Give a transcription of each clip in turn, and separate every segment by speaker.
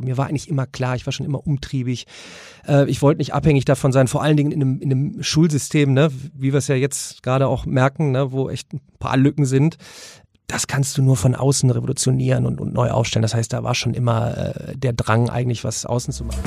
Speaker 1: Mir war eigentlich immer klar, ich war schon immer umtriebig. Äh, ich wollte nicht abhängig davon sein, vor allen Dingen in einem, in einem Schulsystem, ne, wie wir es ja jetzt gerade auch merken, ne, wo echt ein paar Lücken sind. Das kannst du nur von außen revolutionieren und, und neu aufstellen. Das heißt, da war schon immer äh, der Drang, eigentlich was außen zu machen.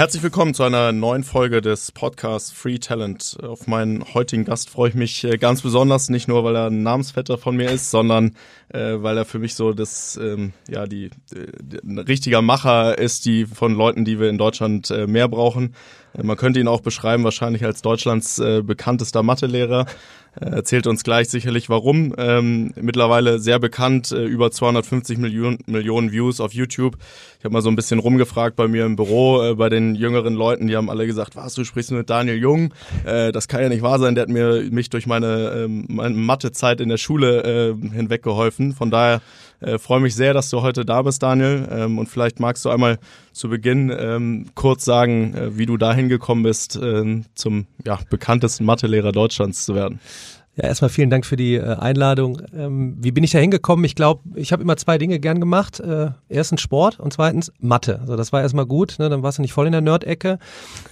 Speaker 2: Herzlich willkommen zu einer neuen Folge des Podcasts Free Talent. Auf meinen heutigen Gast freue ich mich äh, ganz besonders, nicht nur weil er ein Namensvetter von mir ist, sondern äh, weil er für mich so das ähm, ja die, die ein richtiger Macher ist, die von Leuten, die wir in Deutschland äh, mehr brauchen. Äh, man könnte ihn auch beschreiben wahrscheinlich als Deutschlands äh, bekanntester Mathelehrer. Er erzählt uns gleich sicherlich warum. Ähm, mittlerweile sehr bekannt, äh, über 250 Millionen, Millionen Views auf YouTube. Ich habe mal so ein bisschen rumgefragt bei mir im Büro, äh, bei den jüngeren Leuten, die haben alle gesagt, was, du sprichst mit Daniel Jung? Äh, das kann ja nicht wahr sein, der hat mir mich durch meine, ähm, meine Mathezeit in der Schule äh, hinweg geholfen. Von daher äh, freue mich sehr, dass du heute da bist, Daniel. Ähm, und vielleicht magst du einmal zu Beginn ähm, kurz sagen, äh, wie du dahin gekommen bist, äh, zum ja, bekanntesten Mathelehrer Deutschlands zu werden.
Speaker 1: Ja, erstmal vielen Dank für die äh, Einladung. Ähm, wie bin ich da hingekommen? Ich glaube, ich habe immer zwei Dinge gern gemacht. Äh, erstens Sport und zweitens Mathe. Also das war erstmal gut, ne? dann warst du nicht voll in der Nerd-Ecke.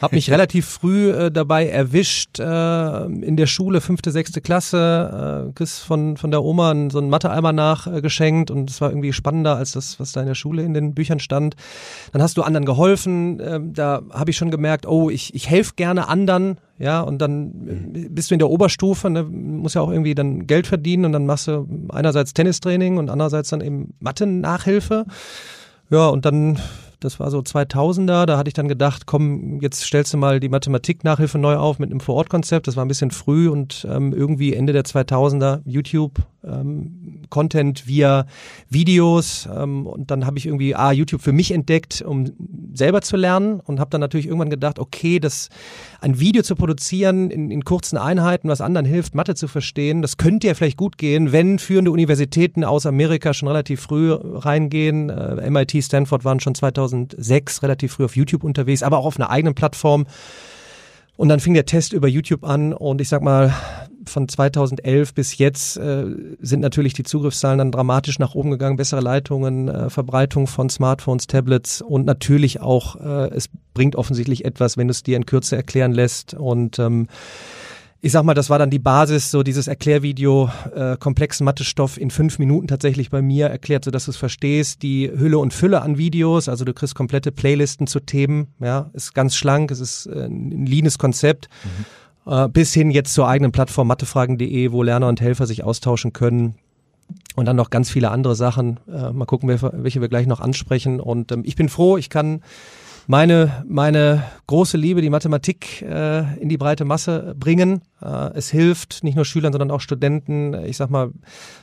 Speaker 1: Habe mich relativ früh äh, dabei erwischt, äh, in der Schule, fünfte, sechste Klasse, äh, kriegst von, von der Oma so einen Mathe-Eimer nachgeschenkt und es war irgendwie spannender als das, was da in der Schule in den Büchern stand. Dann hast du anderen geholfen. Äh, da habe ich schon gemerkt, oh, ich, ich helfe gerne anderen, ja, und dann mhm. bist du in der Oberstufe, ne, musst ja auch irgendwie dann Geld verdienen und dann machst du einerseits Tennistraining und andererseits dann eben Mathe-Nachhilfe. Ja, und dann, das war so 2000er, da hatte ich dann gedacht, komm, jetzt stellst du mal die Mathematik-Nachhilfe neu auf mit einem Vorortkonzept. Das war ein bisschen früh und ähm, irgendwie Ende der 2000er YouTube ähm, Content via Videos ähm, und dann habe ich irgendwie ah, YouTube für mich entdeckt, um selber zu lernen und habe dann natürlich irgendwann gedacht, okay, das ein Video zu produzieren in, in kurzen Einheiten, was anderen hilft, Mathe zu verstehen, das könnte ja vielleicht gut gehen, wenn führende Universitäten aus Amerika schon relativ früh reingehen. Äh, MIT, Stanford waren schon 2006 relativ früh auf YouTube unterwegs, aber auch auf einer eigenen Plattform. Und dann fing der Test über YouTube an und ich sag mal, von 2011 bis jetzt äh, sind natürlich die Zugriffszahlen dann dramatisch nach oben gegangen, bessere Leitungen, äh, Verbreitung von Smartphones, Tablets und natürlich auch, äh, es bringt offensichtlich etwas, wenn du es dir in Kürze erklären lässt und ähm, ich sag mal, das war dann die Basis, so dieses Erklärvideo, äh, komplexen Mathestoff in fünf Minuten tatsächlich bei mir erklärt, so dass du es verstehst. Die Hülle und Fülle an Videos, also du kriegst komplette Playlisten zu Themen, ja, ist ganz schlank, es ist äh, ein leanes Konzept. Mhm. Äh, bis hin jetzt zur eigenen Plattform mathefragen.de, wo Lerner und Helfer sich austauschen können. Und dann noch ganz viele andere Sachen. Äh, mal gucken, welche wir gleich noch ansprechen. Und ähm, ich bin froh, ich kann meine, meine große Liebe, die Mathematik, äh, in die breite Masse bringen. Äh, es hilft nicht nur Schülern, sondern auch Studenten. Ich sag mal,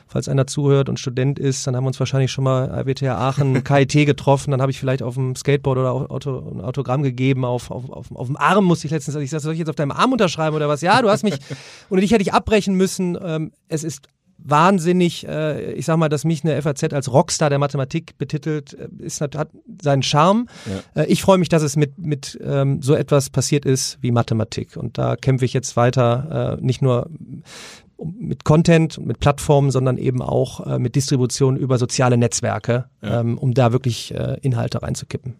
Speaker 1: falls einer zuhört und Student ist, dann haben wir uns wahrscheinlich schon mal RWTH Aachen, KIT getroffen. Dann habe ich vielleicht auf dem Skateboard oder Auto, ein Autogramm gegeben. Auf, auf, auf, auf dem Arm musste ich letztens, ich sag, soll ich jetzt auf deinem Arm unterschreiben oder was? Ja, du hast mich, ohne dich hätte ich abbrechen müssen. Ähm, es ist wahnsinnig, äh, ich sag mal, dass mich eine FAZ als Rockstar der Mathematik betitelt, äh, ist, hat seinen Charme. Ja. Äh, ich freue mich, dass es mit, mit ähm, so etwas passiert ist wie Mathematik. Und da kämpfe ich jetzt weiter, äh, nicht nur mit Content, mit Plattformen, sondern eben auch äh, mit Distribution über soziale Netzwerke, ja. ähm, um da wirklich äh, Inhalte reinzukippen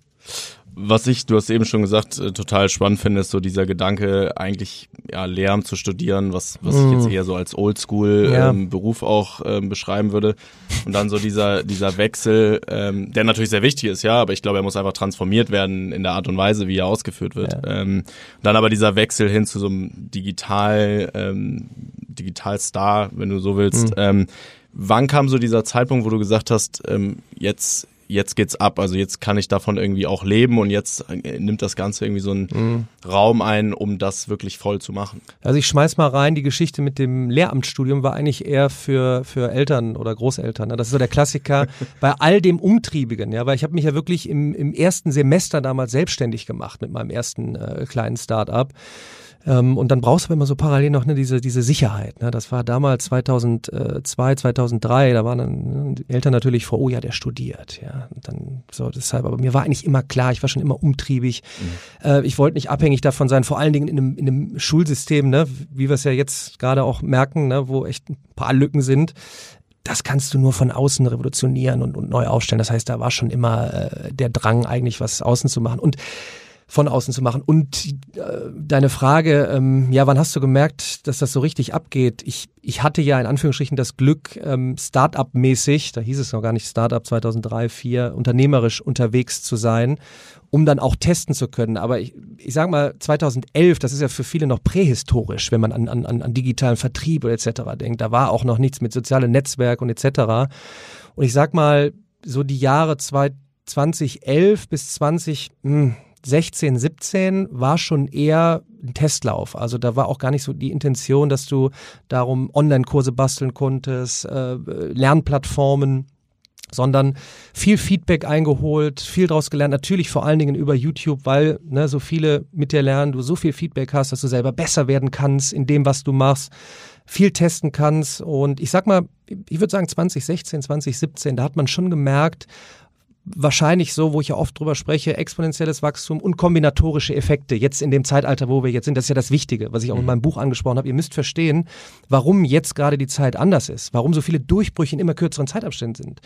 Speaker 2: was ich, du hast eben schon gesagt, äh, total spannend finde, ist so dieser Gedanke, eigentlich ja Lehramt zu studieren, was, was mm. ich jetzt eher so als Oldschool ja. ähm, Beruf auch ähm, beschreiben würde. Und dann so dieser, dieser Wechsel, ähm, der natürlich sehr wichtig ist, ja, aber ich glaube, er muss einfach transformiert werden in der Art und Weise, wie er ausgeführt wird. Ja. Ähm, dann aber dieser Wechsel hin zu so einem Digital, ähm, Digital-Star, wenn du so willst. Mm. Ähm, wann kam so dieser Zeitpunkt, wo du gesagt hast, ähm, jetzt jetzt geht's ab, also jetzt kann ich davon irgendwie auch leben und jetzt äh, nimmt das Ganze irgendwie so einen mhm. Raum ein, um das wirklich voll zu machen.
Speaker 1: Also ich schmeiß mal rein, die Geschichte mit dem Lehramtsstudium war eigentlich eher für, für Eltern oder Großeltern. Ne? Das ist so der Klassiker bei all dem Umtriebigen, ja, weil ich habe mich ja wirklich im, im ersten Semester damals selbstständig gemacht mit meinem ersten äh, kleinen Start-up. Ähm, und dann brauchst du aber immer so parallel noch ne, diese, diese Sicherheit. Ne? Das war damals 2002, 2003, da waren dann die Eltern natürlich vor, oh ja, der studiert. Ja, und dann so deshalb. Aber mir war eigentlich immer klar, ich war schon immer umtriebig. Mhm. Äh, ich wollte nicht abhängig davon sein, vor allen Dingen in einem, in einem Schulsystem, ne, wie wir es ja jetzt gerade auch merken, ne, wo echt ein paar Lücken sind das kannst du nur von außen revolutionieren und, und neu aufstellen. Das heißt, da war schon immer äh, der Drang, eigentlich was außen zu machen. Und von außen zu machen. Und äh, deine Frage, ähm, ja, wann hast du gemerkt, dass das so richtig abgeht? Ich, ich hatte ja in Anführungsstrichen das Glück, ähm, Start-up-mäßig, da hieß es noch gar nicht Start-up 2003, 2004, unternehmerisch unterwegs zu sein, um dann auch testen zu können. Aber ich, ich sage mal, 2011, das ist ja für viele noch prähistorisch, wenn man an, an, an digitalen Vertrieb oder etc. denkt. Da war auch noch nichts mit sozialen Netzwerk und etc. Und ich sag mal, so die Jahre 2011 bis 20, mh, 16, 17 war schon eher ein Testlauf. Also da war auch gar nicht so die Intention, dass du darum Online-Kurse basteln konntest, äh, Lernplattformen sondern viel Feedback eingeholt, viel daraus gelernt, natürlich vor allen Dingen über YouTube, weil ne, so viele mit dir lernen, du so viel Feedback hast, dass du selber besser werden kannst in dem, was du machst, viel testen kannst und ich sag mal, ich würde sagen 2016, 2017, da hat man schon gemerkt, wahrscheinlich so, wo ich ja oft drüber spreche, exponentielles Wachstum und kombinatorische Effekte. Jetzt in dem Zeitalter, wo wir jetzt sind, das ist ja das Wichtige, was ich auch in mhm. meinem Buch angesprochen habe. Ihr müsst verstehen, warum jetzt gerade die Zeit anders ist, warum so viele Durchbrüche in immer kürzeren Zeitabständen sind.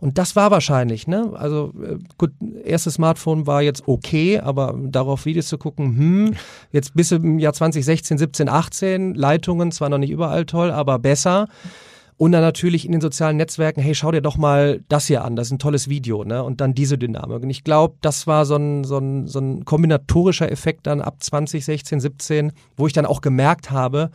Speaker 1: Und das war wahrscheinlich, ne? Also äh, gut, erstes Smartphone war jetzt okay, aber darauf Videos zu gucken, hm, jetzt bis im Jahr 2016, 17, 18, Leitungen zwar noch nicht überall toll, aber besser. Und dann natürlich in den sozialen Netzwerken, hey, schau dir doch mal das hier an, das ist ein tolles Video, ne? Und dann diese Dynamik. Und ich glaube, das war so ein, so, ein, so ein kombinatorischer Effekt dann ab 2016, 17, wo ich dann auch gemerkt habe,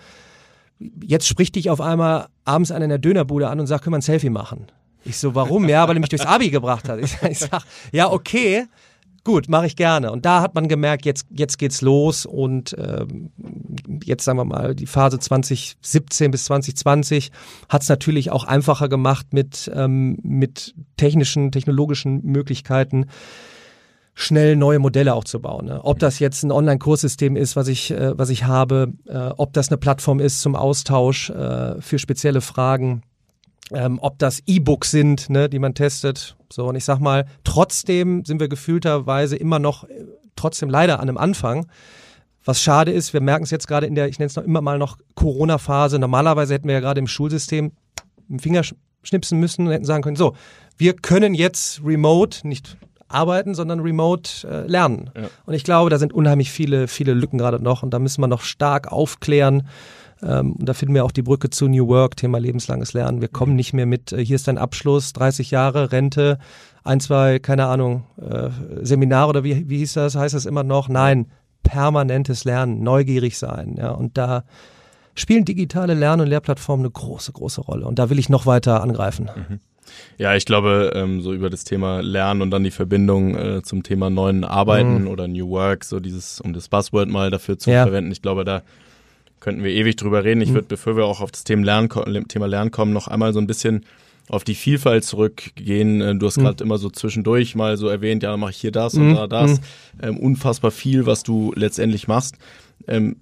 Speaker 1: jetzt spricht dich auf einmal abends einer in der Dönerbude an und sagt, können wir ein Selfie machen? Ich so, warum? Ja, weil er mich durchs Abi gebracht hat. Ich, ich sag, ja, okay, Gut, mache ich gerne. Und da hat man gemerkt, jetzt, jetzt geht's los und ähm, jetzt sagen wir mal, die Phase 2017 bis 2020 hat es natürlich auch einfacher gemacht mit, ähm, mit technischen, technologischen Möglichkeiten schnell neue Modelle auch zu bauen. Ne? Ob das jetzt ein Online-Kurssystem ist, was ich, äh, was ich habe, äh, ob das eine Plattform ist zum Austausch äh, für spezielle Fragen, ähm, ob das E-Books sind, ne, die man testet, so, und ich sag mal, trotzdem sind wir gefühlterweise immer noch, trotzdem leider an einem Anfang. Was schade ist, wir merken es jetzt gerade in der, ich nenne es noch immer mal noch Corona-Phase. Normalerweise hätten wir ja gerade im Schulsystem einen Finger schnipsen müssen und hätten sagen können, so, wir können jetzt remote, nicht arbeiten, sondern remote äh, lernen. Ja. Und ich glaube, da sind unheimlich viele, viele Lücken gerade noch und da müssen wir noch stark aufklären. Ähm, und da finden wir auch die Brücke zu New Work, Thema lebenslanges Lernen. Wir kommen nicht mehr mit, äh, hier ist dein Abschluss, 30 Jahre, Rente, ein, zwei, keine Ahnung, äh, Seminare oder wie, wie hieß das, heißt das immer noch? Nein, permanentes Lernen, neugierig sein. Ja, und da spielen digitale Lern- und Lehrplattformen eine große, große Rolle. Und da will ich noch weiter angreifen. Mhm.
Speaker 2: Ja, ich glaube, ähm, so über das Thema Lernen und dann die Verbindung äh, zum Thema neuen Arbeiten mhm. oder New Work, so dieses, um das Buzzword mal dafür zu ja. verwenden, ich glaube, da könnten wir ewig drüber reden. Ich mhm. würde, bevor wir auch auf das Thema Lernen, Thema Lernen kommen, noch einmal so ein bisschen auf die Vielfalt zurückgehen. Äh, du hast mhm. gerade immer so zwischendurch mal so erwähnt, ja, mache ich hier das mhm. und da das. Mhm. Ähm, unfassbar viel, was du letztendlich machst. Ähm,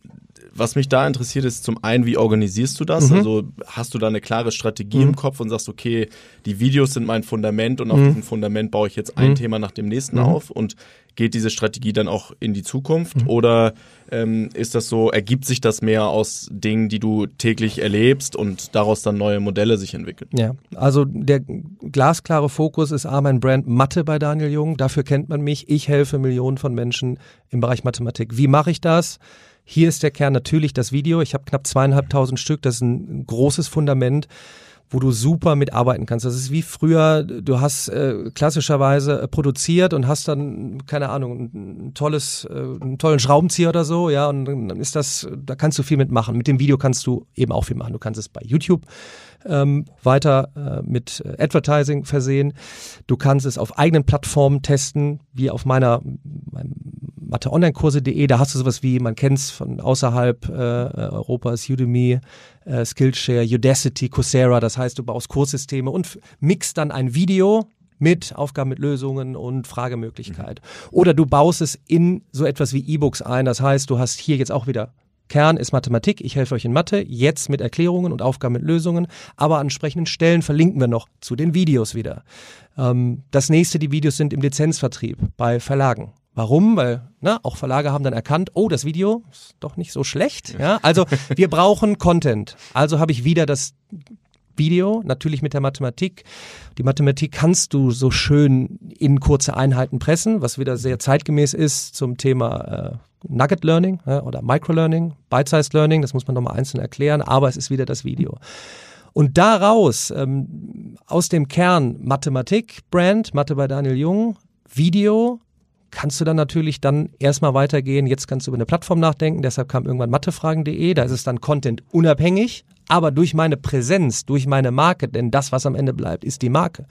Speaker 2: was mich da interessiert, ist zum einen, wie organisierst du das? Mhm. Also hast du da eine klare Strategie mhm. im Kopf und sagst, okay, die Videos sind mein Fundament und auf mhm. diesem Fundament baue ich jetzt ein mhm. Thema nach dem nächsten mhm. auf und geht diese Strategie dann auch in die Zukunft? Mhm. Oder ähm, ist das so, ergibt sich das mehr aus Dingen, die du täglich erlebst und daraus dann neue Modelle sich entwickeln?
Speaker 1: Ja, also der glasklare Fokus ist A, mein Brand Mathe bei Daniel Jung. Dafür kennt man mich. Ich helfe Millionen von Menschen im Bereich Mathematik. Wie mache ich das? Hier ist der Kern natürlich das Video. Ich habe knapp zweieinhalbtausend Stück. Das ist ein großes Fundament wo du super mitarbeiten kannst. Das ist wie früher, du hast äh, klassischerweise äh, produziert und hast dann, keine Ahnung, ein tolles, äh, einen tollen Schraubenzieher oder so, ja, und dann ist das, da kannst du viel mitmachen. Mit dem Video kannst du eben auch viel machen. Du kannst es bei YouTube ähm, weiter äh, mit Advertising versehen. Du kannst es auf eigenen Plattformen testen, wie auf meiner Mathe-Online-Kurse.de. Da hast du sowas wie, man kennt es von außerhalb äh, Europas, Udemy, äh, Skillshare, Udacity, Coursera. Das heißt, du baust Kurssysteme und mixt dann ein Video mit Aufgaben mit Lösungen und Fragemöglichkeit. Mhm. Oder du baust es in so etwas wie E-Books ein. Das heißt, du hast hier jetzt auch wieder Kern ist Mathematik. Ich helfe euch in Mathe, jetzt mit Erklärungen und Aufgaben mit Lösungen. Aber an entsprechenden Stellen verlinken wir noch zu den Videos wieder. Ähm, das nächste, die Videos sind im Lizenzvertrieb bei Verlagen. Warum? Weil ne, auch Verlage haben dann erkannt, oh, das Video ist doch nicht so schlecht. Ja, also wir brauchen Content. Also habe ich wieder das Video, natürlich mit der Mathematik. Die Mathematik kannst du so schön in kurze Einheiten pressen, was wieder sehr zeitgemäß ist zum Thema äh, Nugget Learning ja, oder Micro Learning, Bite-Sized Learning, das muss man nochmal einzeln erklären, aber es ist wieder das Video. Und daraus, ähm, aus dem Kern Mathematik, Brand, Mathe bei Daniel Jung, Video, kannst du dann natürlich dann erstmal weitergehen. Jetzt kannst du über eine Plattform nachdenken. Deshalb kam irgendwann mathefragen.de. Da ist es dann Content unabhängig. Aber durch meine Präsenz, durch meine Marke, denn das, was am Ende bleibt, ist die Marke.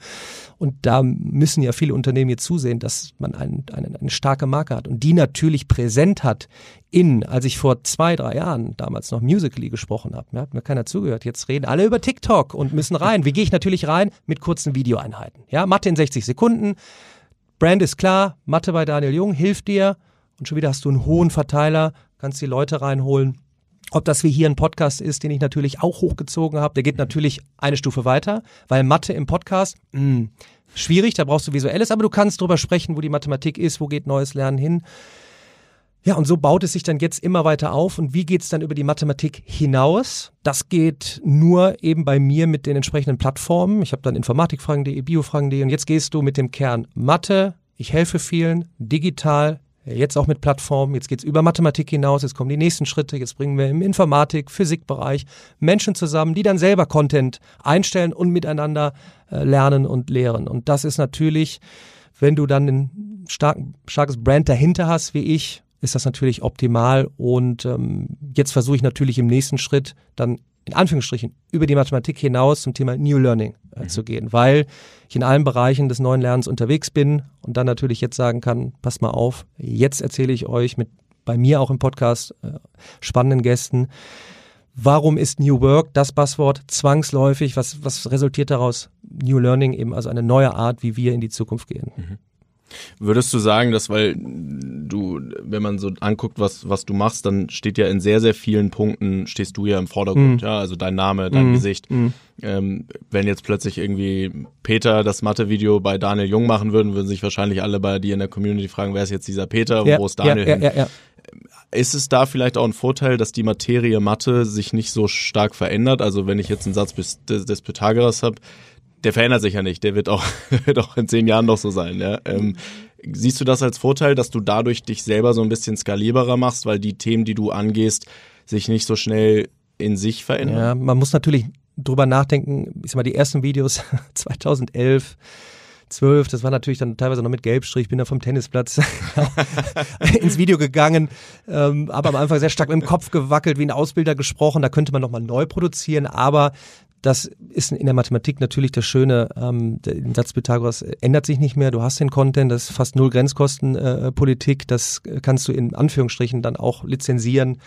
Speaker 1: Und da müssen ja viele Unternehmen jetzt zusehen, dass man ein, eine, eine starke Marke hat und die natürlich präsent hat in, als ich vor zwei, drei Jahren damals noch Musically gesprochen habe, hat mir keiner zugehört. Jetzt reden alle über TikTok und müssen rein. Wie gehe ich natürlich rein? Mit kurzen Videoeinheiten. Ja, Mathe in 60 Sekunden. Brand ist klar, Mathe bei Daniel Jung hilft dir und schon wieder hast du einen hohen Verteiler, kannst die Leute reinholen. Ob das wie hier ein Podcast ist, den ich natürlich auch hochgezogen habe, der geht natürlich eine Stufe weiter, weil Mathe im Podcast, mh, hm, schwierig, da brauchst du visuelles, aber du kannst drüber sprechen, wo die Mathematik ist, wo geht neues Lernen hin. Ja, und so baut es sich dann jetzt immer weiter auf. Und wie geht's dann über die Mathematik hinaus? Das geht nur eben bei mir mit den entsprechenden Plattformen. Ich habe dann Informatikfragen.de, Biofragen.de und jetzt gehst du mit dem Kern Mathe. Ich helfe vielen, digital, jetzt auch mit Plattformen. Jetzt geht's über Mathematik hinaus, jetzt kommen die nächsten Schritte. Jetzt bringen wir im Informatik, Physikbereich Menschen zusammen, die dann selber Content einstellen und miteinander äh, lernen und lehren. Und das ist natürlich, wenn du dann ein stark, starkes Brand dahinter hast, wie ich, ist das natürlich optimal. Und ähm, jetzt versuche ich natürlich im nächsten Schritt dann in Anführungsstrichen über die Mathematik hinaus zum Thema New Learning äh, mhm. zu gehen, weil ich in allen Bereichen des neuen Lernens unterwegs bin und dann natürlich jetzt sagen kann, passt mal auf, jetzt erzähle ich euch mit bei mir auch im Podcast äh, spannenden Gästen, warum ist New Work das Passwort zwangsläufig, was, was resultiert daraus? New Learning eben, also eine neue Art, wie wir in die Zukunft gehen. Mhm.
Speaker 2: Würdest du sagen, dass weil du, wenn man so anguckt, was, was du machst, dann steht ja in sehr, sehr vielen Punkten, stehst du ja im Vordergrund, mm. ja, also dein Name, dein mm. Gesicht. Mm. Ähm, wenn jetzt plötzlich irgendwie Peter das Mathe-Video bei Daniel Jung machen würden, würden sich wahrscheinlich alle bei dir in der Community fragen, wer ist jetzt dieser Peter, ja, wo ist Daniel ja, hin? Ja, ja. Ist es da vielleicht auch ein Vorteil, dass die Materie Mathe sich nicht so stark verändert? Also wenn ich jetzt einen Satz des, des Pythagoras habe, der verändert sich ja nicht. Der wird auch, wird auch in zehn Jahren noch so sein. Ja? Ähm, siehst du das als Vorteil, dass du dadurch dich selber so ein bisschen skalierbarer machst, weil die Themen, die du angehst, sich nicht so schnell in sich verändern?
Speaker 1: Ja, man muss natürlich drüber nachdenken. Ich sag mal, die ersten Videos 2011 12, das war natürlich dann teilweise noch mit Gelbstrich, bin da vom Tennisplatz ins Video gegangen, ähm, aber am Anfang sehr stark mit dem Kopf gewackelt, wie ein Ausbilder gesprochen, da könnte man nochmal neu produzieren, aber das ist in der Mathematik natürlich das Schöne. Ähm, der Satz Pythagoras ändert sich nicht mehr. Du hast den Content, das ist fast null Grenzkostenpolitik. Äh, das kannst du in Anführungsstrichen dann auch lizenzieren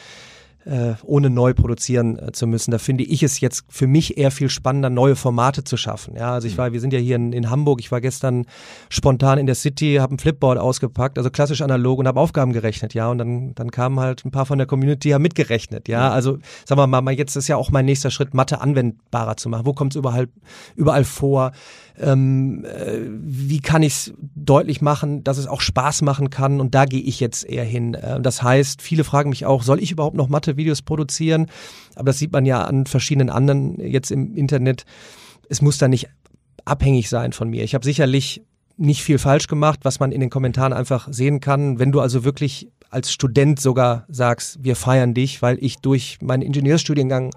Speaker 1: äh, ohne neu produzieren äh, zu müssen. Da finde ich es jetzt für mich eher viel spannender, neue Formate zu schaffen. Ja, also ich mhm. war, wir sind ja hier in, in Hamburg. Ich war gestern spontan in der City, habe ein Flipboard ausgepackt, also klassisch analog und habe Aufgaben gerechnet. Ja, und dann dann kamen halt ein paar von der Community haben mitgerechnet. Ja, also sagen wir mal, jetzt ist ja auch mein nächster Schritt, Mathe anwendbarer zu machen. Wo kommt es überall überall vor? Ähm, äh, wie kann ich es deutlich machen, dass es auch Spaß machen kann und da gehe ich jetzt eher hin. Äh, das heißt, viele fragen mich auch, soll ich überhaupt noch Mathe-Videos produzieren? Aber das sieht man ja an verschiedenen anderen jetzt im Internet. Es muss da nicht abhängig sein von mir. Ich habe sicherlich nicht viel falsch gemacht, was man in den Kommentaren einfach sehen kann. Wenn du also wirklich als Student sogar sagst, wir feiern dich, weil ich durch meinen Ingenieursstudiengang,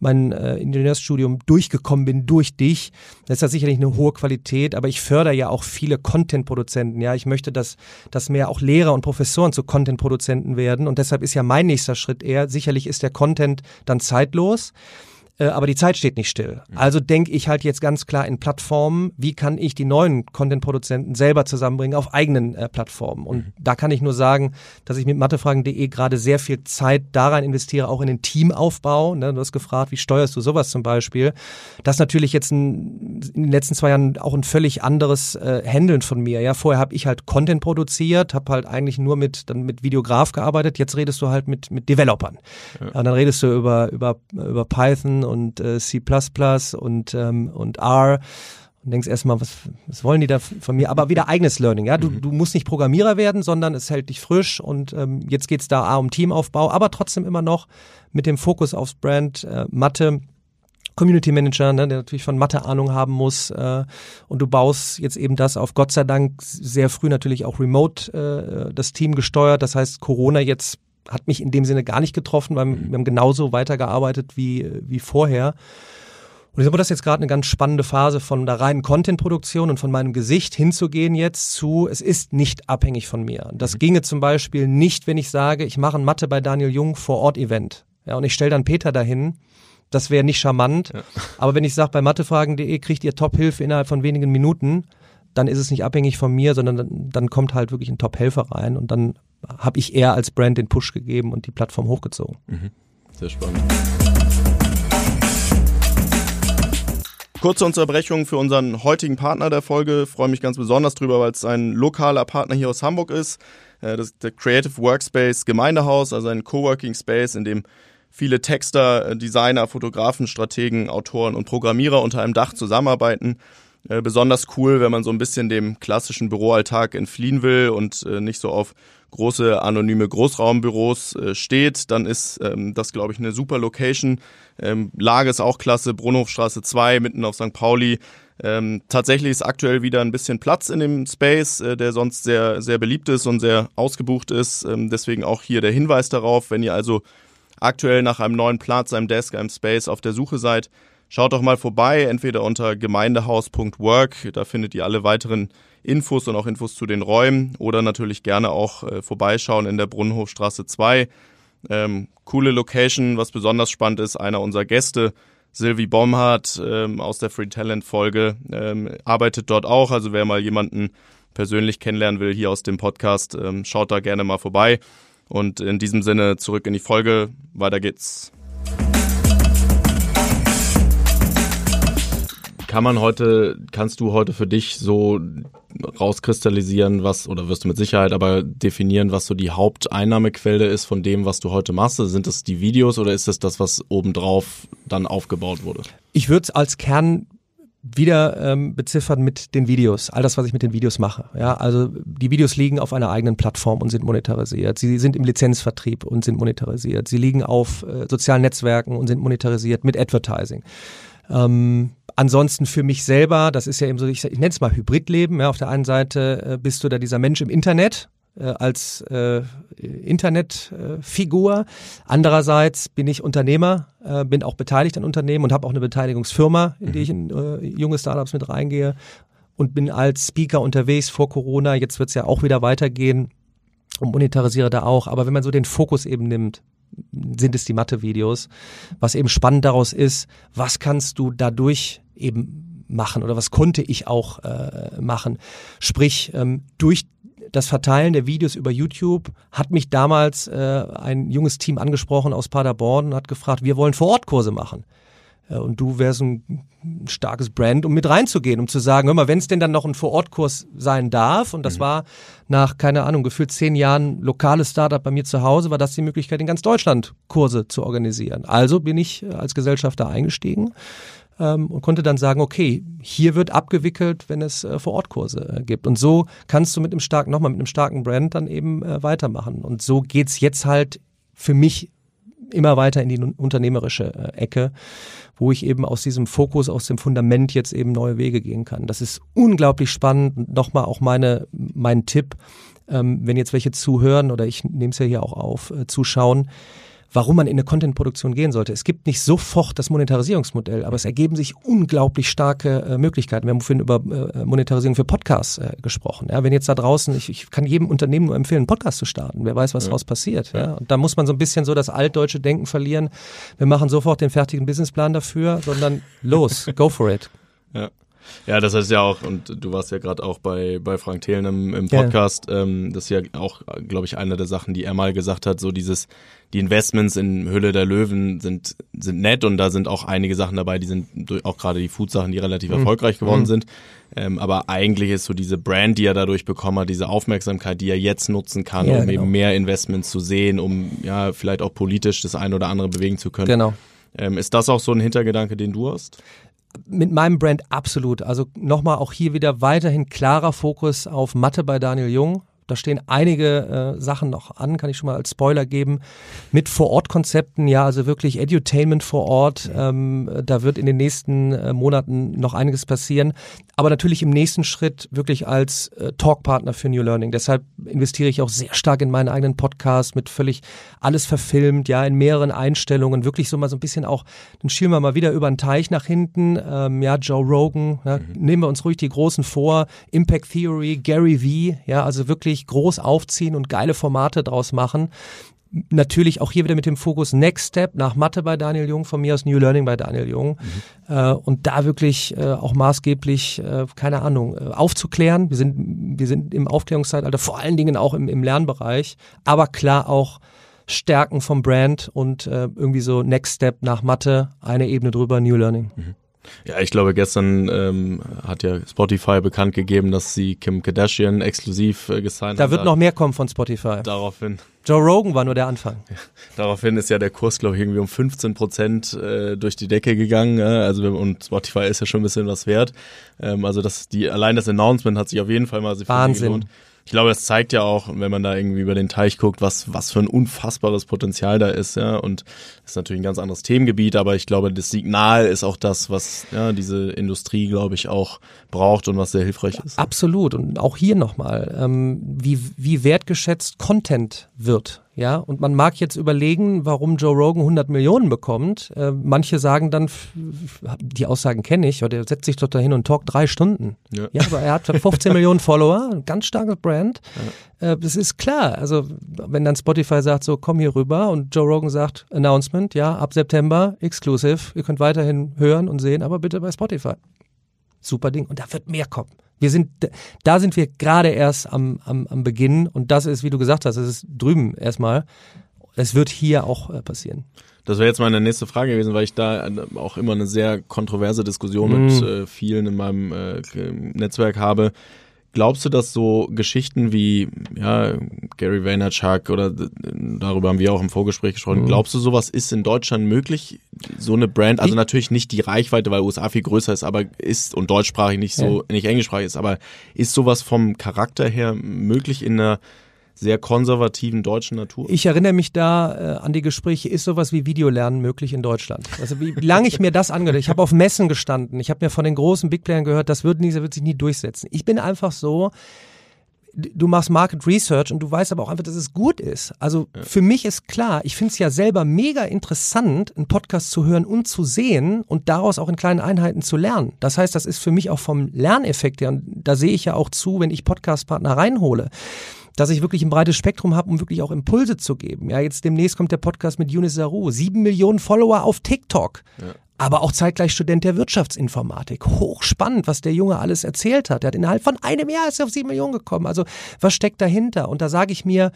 Speaker 1: mein äh, Ingenieursstudium durchgekommen bin durch dich. Das ist ja sicherlich eine hohe Qualität, aber ich fördere ja auch viele Content-Produzenten. Ja, ich möchte, dass, dass mehr auch Lehrer und Professoren zu Content-Produzenten werden und deshalb ist ja mein nächster Schritt eher, sicherlich ist der Content dann zeitlos. Äh, aber die Zeit steht nicht still. Mhm. Also denke ich halt jetzt ganz klar in Plattformen, wie kann ich die neuen Content-Produzenten selber zusammenbringen auf eigenen äh, Plattformen. Und mhm. da kann ich nur sagen, dass ich mit mathefragen.de gerade sehr viel Zeit daran investiere, auch in den Teamaufbau. Ne? Du hast gefragt, wie steuerst du sowas zum Beispiel? Das ist natürlich jetzt ein, in den letzten zwei Jahren auch ein völlig anderes äh, Handeln von mir. Ja, vorher habe ich halt Content produziert, habe halt eigentlich nur mit dann mit Videograf gearbeitet. Jetzt redest du halt mit mit Developern. Ja. Und dann redest du über über über Python und äh, C++ und, ähm, und R und denkst erstmal, was, was wollen die da von mir? Aber wieder eigenes Learning, ja. Du, mhm. du musst nicht Programmierer werden, sondern es hält dich frisch und ähm, jetzt geht's da A um Teamaufbau, aber trotzdem immer noch mit dem Fokus aufs Brand, äh, Mathe Community Manager, ne, der natürlich von Mathe Ahnung haben muss äh, und du baust jetzt eben das auf Gott sei Dank sehr früh natürlich auch remote äh, das Team gesteuert. Das heißt, Corona jetzt hat mich in dem Sinne gar nicht getroffen, weil wir haben genauso weitergearbeitet wie, wie vorher. Und ich glaube, das ist jetzt gerade eine ganz spannende Phase von der reinen Content-Produktion und von meinem Gesicht hinzugehen jetzt zu, es ist nicht abhängig von mir. Das mhm. ginge zum Beispiel nicht, wenn ich sage, ich mache ein Mathe bei Daniel Jung vor Ort Event. Ja, und ich stelle dann Peter dahin das wäre nicht charmant. Ja. Aber wenn ich sage, bei mathefragen.de kriegt ihr Top-Hilfe innerhalb von wenigen Minuten, dann ist es nicht abhängig von mir, sondern dann, dann kommt halt wirklich ein Top-Helfer rein und dann habe ich eher als Brand den Push gegeben und die Plattform hochgezogen. Mhm.
Speaker 2: Sehr spannend. Kurze Unterbrechung für unseren heutigen Partner der Folge. Ich freue mich ganz besonders drüber, weil es ein lokaler Partner hier aus Hamburg ist. Äh, das ist der Creative Workspace Gemeindehaus, also ein Coworking Space, in dem viele Texter, äh, Designer, Fotografen, Strategen, Autoren und Programmierer unter einem Dach zusammenarbeiten. Äh, besonders cool, wenn man so ein bisschen dem klassischen Büroalltag entfliehen will und äh, nicht so auf große anonyme Großraumbüros steht, dann ist ähm, das, glaube ich, eine super Location. Ähm, Lage ist auch klasse, Brunhofstraße 2, mitten auf St. Pauli. Ähm, tatsächlich ist aktuell wieder ein bisschen Platz in dem Space, äh, der sonst sehr, sehr beliebt ist und sehr ausgebucht ist. Ähm, deswegen auch hier der Hinweis darauf, wenn ihr also aktuell nach einem neuen Platz, einem Desk, einem Space auf der Suche seid, schaut doch mal vorbei, entweder unter gemeindehaus.work, da findet ihr alle weiteren Infos und auch Infos zu den Räumen oder natürlich gerne auch äh, vorbeischauen in der Brunnenhofstraße 2. Ähm, coole Location, was besonders spannend ist, einer unserer Gäste, Sylvie Bomhardt ähm, aus der Free Talent Folge, ähm, arbeitet dort auch. Also wer mal jemanden persönlich kennenlernen will hier aus dem Podcast, ähm, schaut da gerne mal vorbei. Und in diesem Sinne zurück in die Folge. Weiter geht's. Kann man heute, kannst du heute für dich so rauskristallisieren, was, oder wirst du mit Sicherheit aber definieren, was so die Haupteinnahmequelle ist von dem, was du heute machst? Sind das die Videos oder ist das das, was obendrauf dann aufgebaut wurde?
Speaker 1: Ich würde es als Kern wieder ähm, beziffern mit den Videos, all das, was ich mit den Videos mache. Ja, also die Videos liegen auf einer eigenen Plattform und sind monetarisiert. Sie sind im Lizenzvertrieb und sind monetarisiert. Sie liegen auf äh, sozialen Netzwerken und sind monetarisiert mit Advertising. Ähm, ansonsten für mich selber, das ist ja eben so, ich, ich nenne es mal Hybridleben. Ja, auf der einen Seite äh, bist du da dieser Mensch im Internet, äh, als äh, Internetfigur. Andererseits bin ich Unternehmer, äh, bin auch beteiligt an Unternehmen und habe auch eine Beteiligungsfirma, in die ich in äh, junge Startups mit reingehe und bin als Speaker unterwegs vor Corona. Jetzt wird es ja auch wieder weitergehen und monetarisiere da auch. Aber wenn man so den Fokus eben nimmt, sind es die Mathe-Videos. Was eben spannend daraus ist, was kannst du dadurch eben machen oder was konnte ich auch äh, machen? Sprich, ähm, durch das Verteilen der Videos über YouTube hat mich damals äh, ein junges Team angesprochen aus Paderborn und hat gefragt, wir wollen Vorortkurse machen. Äh, und du wärst ein starkes Brand, um mit reinzugehen, um zu sagen, hör mal, wenn es denn dann noch ein Vorortkurs sein darf, und das mhm. war nach, keine Ahnung, gefühlt zehn Jahren lokales Startup bei mir zu Hause, war das die Möglichkeit, in ganz Deutschland Kurse zu organisieren. Also bin ich äh, als Gesellschafter eingestiegen ähm, und konnte dann sagen, okay, hier wird abgewickelt, wenn es äh, Vorortkurse äh, gibt. Und so kannst du mit einem starken, nochmal mit einem starken Brand dann eben äh, weitermachen. Und so geht's jetzt halt für mich immer weiter in die unternehmerische äh, Ecke, wo ich eben aus diesem Fokus, aus dem Fundament jetzt eben neue Wege gehen kann. Das ist unglaublich spannend. Nochmal auch meine, mein Tipp, ähm, wenn jetzt welche zuhören oder ich nehme es ja hier auch auf, äh, zuschauen, warum man in eine Content-Produktion gehen sollte. Es gibt nicht sofort das Monetarisierungsmodell, aber es ergeben sich unglaublich starke äh, Möglichkeiten. Wir haben vorhin über äh, Monetarisierung für Podcasts äh, gesprochen. Ja, wenn jetzt da draußen, ich, ich kann jedem Unternehmen nur empfehlen, einen Podcast zu starten. Wer weiß, was ja. daraus passiert. Ja. ja. Und da muss man so ein bisschen so das altdeutsche Denken verlieren. Wir machen sofort den fertigen Businessplan dafür, sondern los, go for it.
Speaker 2: Ja. Ja, das heißt ja auch, und du warst ja gerade auch bei, bei Frank Thelen im, im Podcast, ja. ähm, das ist ja auch, glaube ich, eine der Sachen, die er mal gesagt hat, so dieses, die Investments in Hülle der Löwen sind, sind nett und da sind auch einige Sachen dabei, die sind auch gerade die Food-Sachen, die relativ mhm. erfolgreich geworden mhm. sind. Ähm, aber eigentlich ist so diese Brand, die er dadurch bekommen hat, diese Aufmerksamkeit, die er jetzt nutzen kann, ja, um genau. eben mehr Investments zu sehen, um ja vielleicht auch politisch das eine oder andere bewegen zu können.
Speaker 1: Genau.
Speaker 2: Ähm, ist das auch so ein Hintergedanke, den du hast?
Speaker 1: Mit meinem Brand absolut. Also nochmal auch hier wieder weiterhin klarer Fokus auf Mathe bei Daniel Jung, Da stehen einige äh, Sachen noch an, kann ich schon mal als Spoiler geben, mit Vor-Ort-Konzepten, ja, also wirklich Edutainment vor Ort. Ähm, da wird in den nächsten äh, Monaten noch einiges passieren. Aber natürlich im nächsten Schritt wirklich als äh, Talkpartner für New Learning. Deshalb investiere ich auch sehr stark in meinen eigenen Podcast mit völlig alles verfilmt, ja, in mehreren Einstellungen, wirklich so mal so ein bisschen auch, dann schielen wir mal wieder über den Teich nach hinten, ähm, ja, Joe Rogan, ja, mhm. nehmen wir uns ruhig die Großen vor, Impact Theory, Gary Vee, ja, also wirklich groß aufziehen und geile Formate draus machen natürlich auch hier wieder mit dem Fokus Next Step nach Mathe bei Daniel Jung, von mir aus New Learning bei Daniel Jung. Mhm. Äh, und da wirklich äh, auch maßgeblich, äh, keine Ahnung, äh, aufzuklären. Wir sind, wir sind im Aufklärungszeitalter, vor allen Dingen auch im, im Lernbereich, aber klar auch Stärken vom Brand und äh, irgendwie so Next Step nach Mathe, eine Ebene drüber, New Learning. Mhm.
Speaker 2: Ja, ich glaube, gestern ähm, hat ja Spotify bekannt gegeben, dass sie Kim Kardashian exklusiv äh, gesigned
Speaker 1: Da wird noch mehr kommen von Spotify.
Speaker 2: Daraufhin.
Speaker 1: Joe Rogan war nur der Anfang. Ja,
Speaker 2: daraufhin ist ja der Kurs, glaube ich, irgendwie um 15 Prozent äh, durch die Decke gegangen. Äh, also und Spotify ist ja schon ein bisschen was wert. Ähm, also das, die, allein das Announcement hat sich auf jeden Fall mal
Speaker 1: sehr Wahnsinn. Gelohnt
Speaker 2: ich glaube, das zeigt ja auch, wenn man da irgendwie über den Teich guckt, was, was für ein unfassbares Potenzial da ist, ja. Und das ist natürlich ein ganz anderes Themengebiet, aber ich glaube, das Signal ist auch das, was ja, diese Industrie, glaube ich, auch braucht und was sehr hilfreich ist.
Speaker 1: Absolut. Und auch hier nochmal, ähm, wie, wie wertgeschätzt Content wird. Ja, und man mag jetzt überlegen, warum Joe Rogan 100 Millionen bekommt. Äh, manche sagen dann, die Aussagen kenne ich, oder er setzt sich dort dahin und talkt drei Stunden. Ja, ja aber er hat 15 Millionen Follower, ein ganz starkes Brand. Ja. Äh, das ist klar. Also, wenn dann Spotify sagt, so komm hier rüber und Joe Rogan sagt, Announcement, ja, ab September, exclusive, ihr könnt weiterhin hören und sehen, aber bitte bei Spotify. Super Ding. Und da wird mehr kommen. Wir sind, da sind wir gerade erst am, am, am Beginn und das ist, wie du gesagt hast, das ist drüben erstmal. Es wird hier auch äh, passieren.
Speaker 2: Das wäre jetzt meine nächste Frage gewesen, weil ich da äh, auch immer eine sehr kontroverse Diskussion mm. mit äh, vielen in meinem äh, Netzwerk habe. Glaubst du, dass so Geschichten wie ja, Gary Vaynerchuk oder darüber haben wir auch im Vorgespräch gesprochen, mhm. glaubst du, sowas ist in Deutschland möglich? So eine Brand, also natürlich nicht die Reichweite, weil USA viel größer ist, aber ist und deutschsprachig nicht so, ja. nicht englischsprachig ist, aber ist sowas vom Charakter her möglich in einer sehr konservativen deutschen Natur?
Speaker 1: Ich erinnere mich da äh, an die Gespräche, ist sowas wie Videolernen möglich in Deutschland? Also wie lange ich mir das angehört Ich habe auf Messen gestanden, ich habe mir von den großen Big Playern gehört, das wird, nie, das wird sich nie durchsetzen. Ich bin einfach so, du machst Market Research und du weißt aber auch einfach, dass es gut ist. Also ja. für mich ist klar, ich finde es ja selber mega interessant, einen Podcast zu hören und zu sehen und daraus auch in kleinen Einheiten zu lernen. Das heißt, das ist für mich auch vom Lerneffekt her, und da sehe ich ja auch zu, wenn ich Podcastpartner reinhole dass ich wirklich ein breites Spektrum habe, um wirklich auch Impulse zu geben. Ja, jetzt demnächst kommt der Podcast mit Yunus Saru. Sieben Millionen Follower auf TikTok. Ja. Aber auch zeitgleich Student der Wirtschaftsinformatik. Hochspannend, was der Junge alles erzählt hat. Er hat innerhalb von einem Jahr ist er auf sieben Millionen gekommen. Also was steckt dahinter? Und da sage ich mir,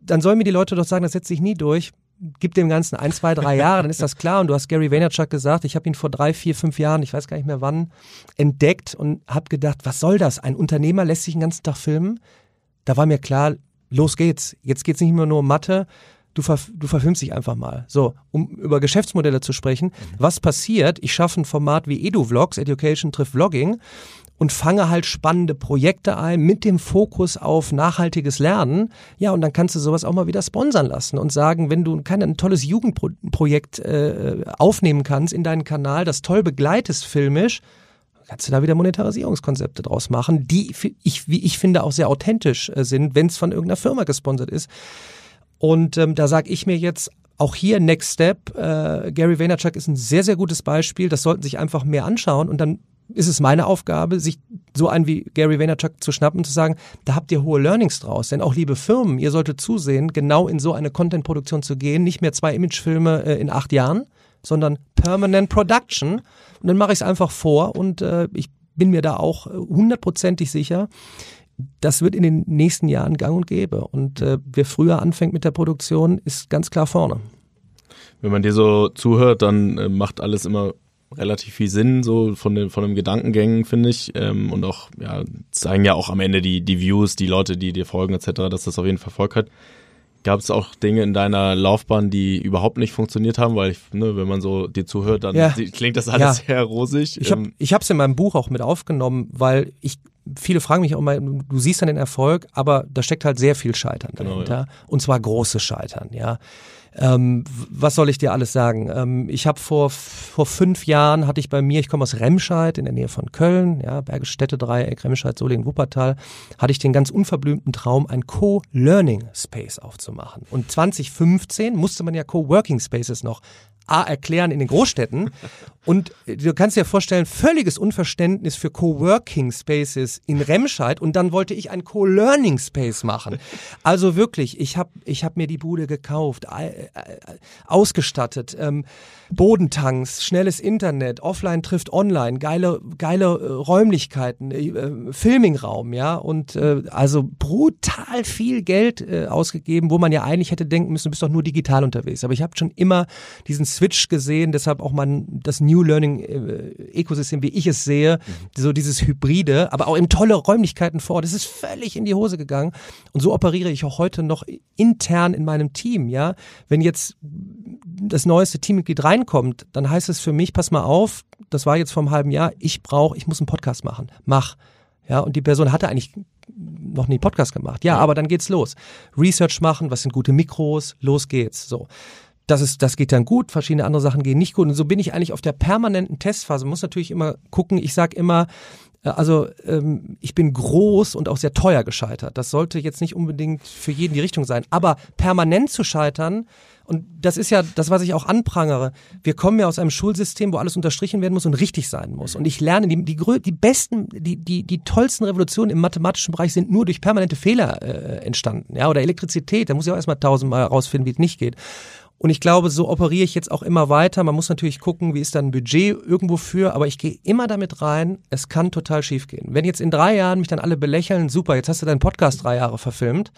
Speaker 1: dann sollen mir die Leute doch sagen, das setzt sich nie durch. Gib dem Ganzen ein, zwei, drei Jahre, dann ist das klar. Und du hast Gary Vaynerchuk gesagt, ich habe ihn vor drei, vier, fünf Jahren, ich weiß gar nicht mehr wann, entdeckt und habe gedacht, was soll das? Ein Unternehmer lässt sich den ganzen Tag filmen da war mir klar, los geht's. Jetzt geht's nicht mehr nur um Mathe, du, ver, du verfilmst dich einfach mal. So, um über Geschäftsmodelle zu sprechen. Mhm. Was passiert? Ich schaffe ein Format wie EduVlogs, Education trifft Vlogging und fange halt spannende Projekte ein mit dem Fokus auf nachhaltiges Lernen. Ja, und dann kannst du sowas auch mal wieder sponsern lassen und sagen, wenn du kein ein tolles Jugendprojekt äh, aufnehmen kannst in deinen Kanal, das toll begleitest filmisch, kannst du da wieder Monetarisierungskonzepte draus machen, die, ich, wie ich finde, auch sehr authentisch äh, sind, wenn es von irgendeiner Firma gesponsert ist. Und ähm, da sage ich mir jetzt, auch hier Next Step, äh, Gary Vaynerchuk ist ein sehr, sehr gutes Beispiel. Das sollten sich einfach mehr anschauen und dann ist es meine Aufgabe, sich so einen wie Gary Vaynerchuk zu schnappen und zu sagen, da habt ihr hohe Learnings draus. Denn auch liebe Firmen, ihr solltet zusehen, genau in so eine Content-Produktion zu gehen, nicht mehr zwei Imagefilme äh, in acht Jahren, sondern Permanent Production. Und dann mache ich es einfach vor und äh, ich bin mir da auch hundertprozentig sicher, das wird in den nächsten Jahren gang und gäbe. Und äh, wer früher anfängt mit der Produktion, ist ganz klar vorne.
Speaker 2: Wenn man dir so zuhört, dann äh, macht alles immer relativ viel Sinn, so von den, von den Gedankengängen, finde ich. Ähm, und auch, ja, zeigen ja auch am Ende die, die Views, die Leute, die dir folgen, etc., dass das auf jeden Fall Erfolg hat. Gab es auch Dinge in deiner Laufbahn, die überhaupt nicht funktioniert haben? Weil, ich, ne, wenn man so dir zuhört, dann ja. klingt das alles ja. sehr rosig.
Speaker 1: Ich habe ähm, es in meinem Buch auch mit aufgenommen, weil ich viele fragen mich auch mal, du siehst dann den Erfolg, aber da steckt halt sehr viel Scheitern
Speaker 2: Genau,
Speaker 1: dahinter.
Speaker 2: ja.
Speaker 1: Und zwar große Scheitern, ja. Ähm, was soll ich dir alles sagen? Ähm, ich habe vor, vor fünf Jahren hatte ich bei mir, ich komme aus Remscheid in der Nähe von Köln, ja, Bergische Städte-Dreieck, Remscheid, Solingen, Wuppertal, hatte ich den ganz unverblümten Traum, ein Co-Learning Space aufzumachen. Und 2015 musste man ja Co-Working Spaces noch A erklären in den Großstädten und du kannst dir vorstellen, völliges Unverständnis für Coworking Spaces in Remscheid und dann wollte ich ein Co-Learning Space machen. Also wirklich, ich habe ich hab mir die Bude gekauft, äh, äh, ausgestattet, ähm, Bodentanks, schnelles Internet, offline trifft online, geile geile äh, Räumlichkeiten, äh, Filmingraum, ja und äh, also brutal viel Geld äh, ausgegeben, wo man ja eigentlich hätte denken müssen, du bist doch nur digital unterwegs. Aber ich habe schon immer diesen Switch gesehen, deshalb auch mein das New Learning äh, Ökosystem, wie ich es sehe, so dieses Hybride, aber auch in tolle Räumlichkeiten vor Ort. Es ist völlig in die Hose gegangen und so operiere ich auch heute noch intern in meinem Team. Ja, wenn jetzt das neueste Teammitglied reinkommt, dann heißt es für mich, pass mal auf, das war jetzt vor einem halben Jahr, ich brauche, ich muss einen Podcast machen. Mach. Ja, und die Person hatte eigentlich noch nie Podcast gemacht. Ja, aber dann geht's los. Research machen, was sind gute Mikros, los geht's. So. Das ist, das geht dann gut, verschiedene andere Sachen gehen nicht gut. Und so bin ich eigentlich auf der permanenten Testphase. Muss natürlich immer gucken, ich sag immer, äh, also ähm, ich bin groß und auch sehr teuer gescheitert. Das sollte jetzt nicht unbedingt für jeden die Richtung sein. Aber permanent zu scheitern, und das ist ja das, was ich auch anprangere. Wir kommen ja aus einem Schulsystem, wo alles unterstrichen werden muss und richtig sein muss. Und ich lerne, die, die, die besten, die, die, die tollsten Revolutionen im mathematischen Bereich sind nur durch permanente Fehler äh, entstanden. Ja, oder Elektrizität, da muss ich auch erstmal tausendmal herausfinden, wie es nicht geht. Und ich glaube, so operiere ich jetzt auch immer weiter. Man muss natürlich gucken, wie ist dann ein Budget irgendwo für, aber ich gehe immer damit rein, es kann total schief gehen. Wenn jetzt in drei Jahren mich dann alle belächeln, super, jetzt hast du deinen Podcast drei Jahre verfilmt.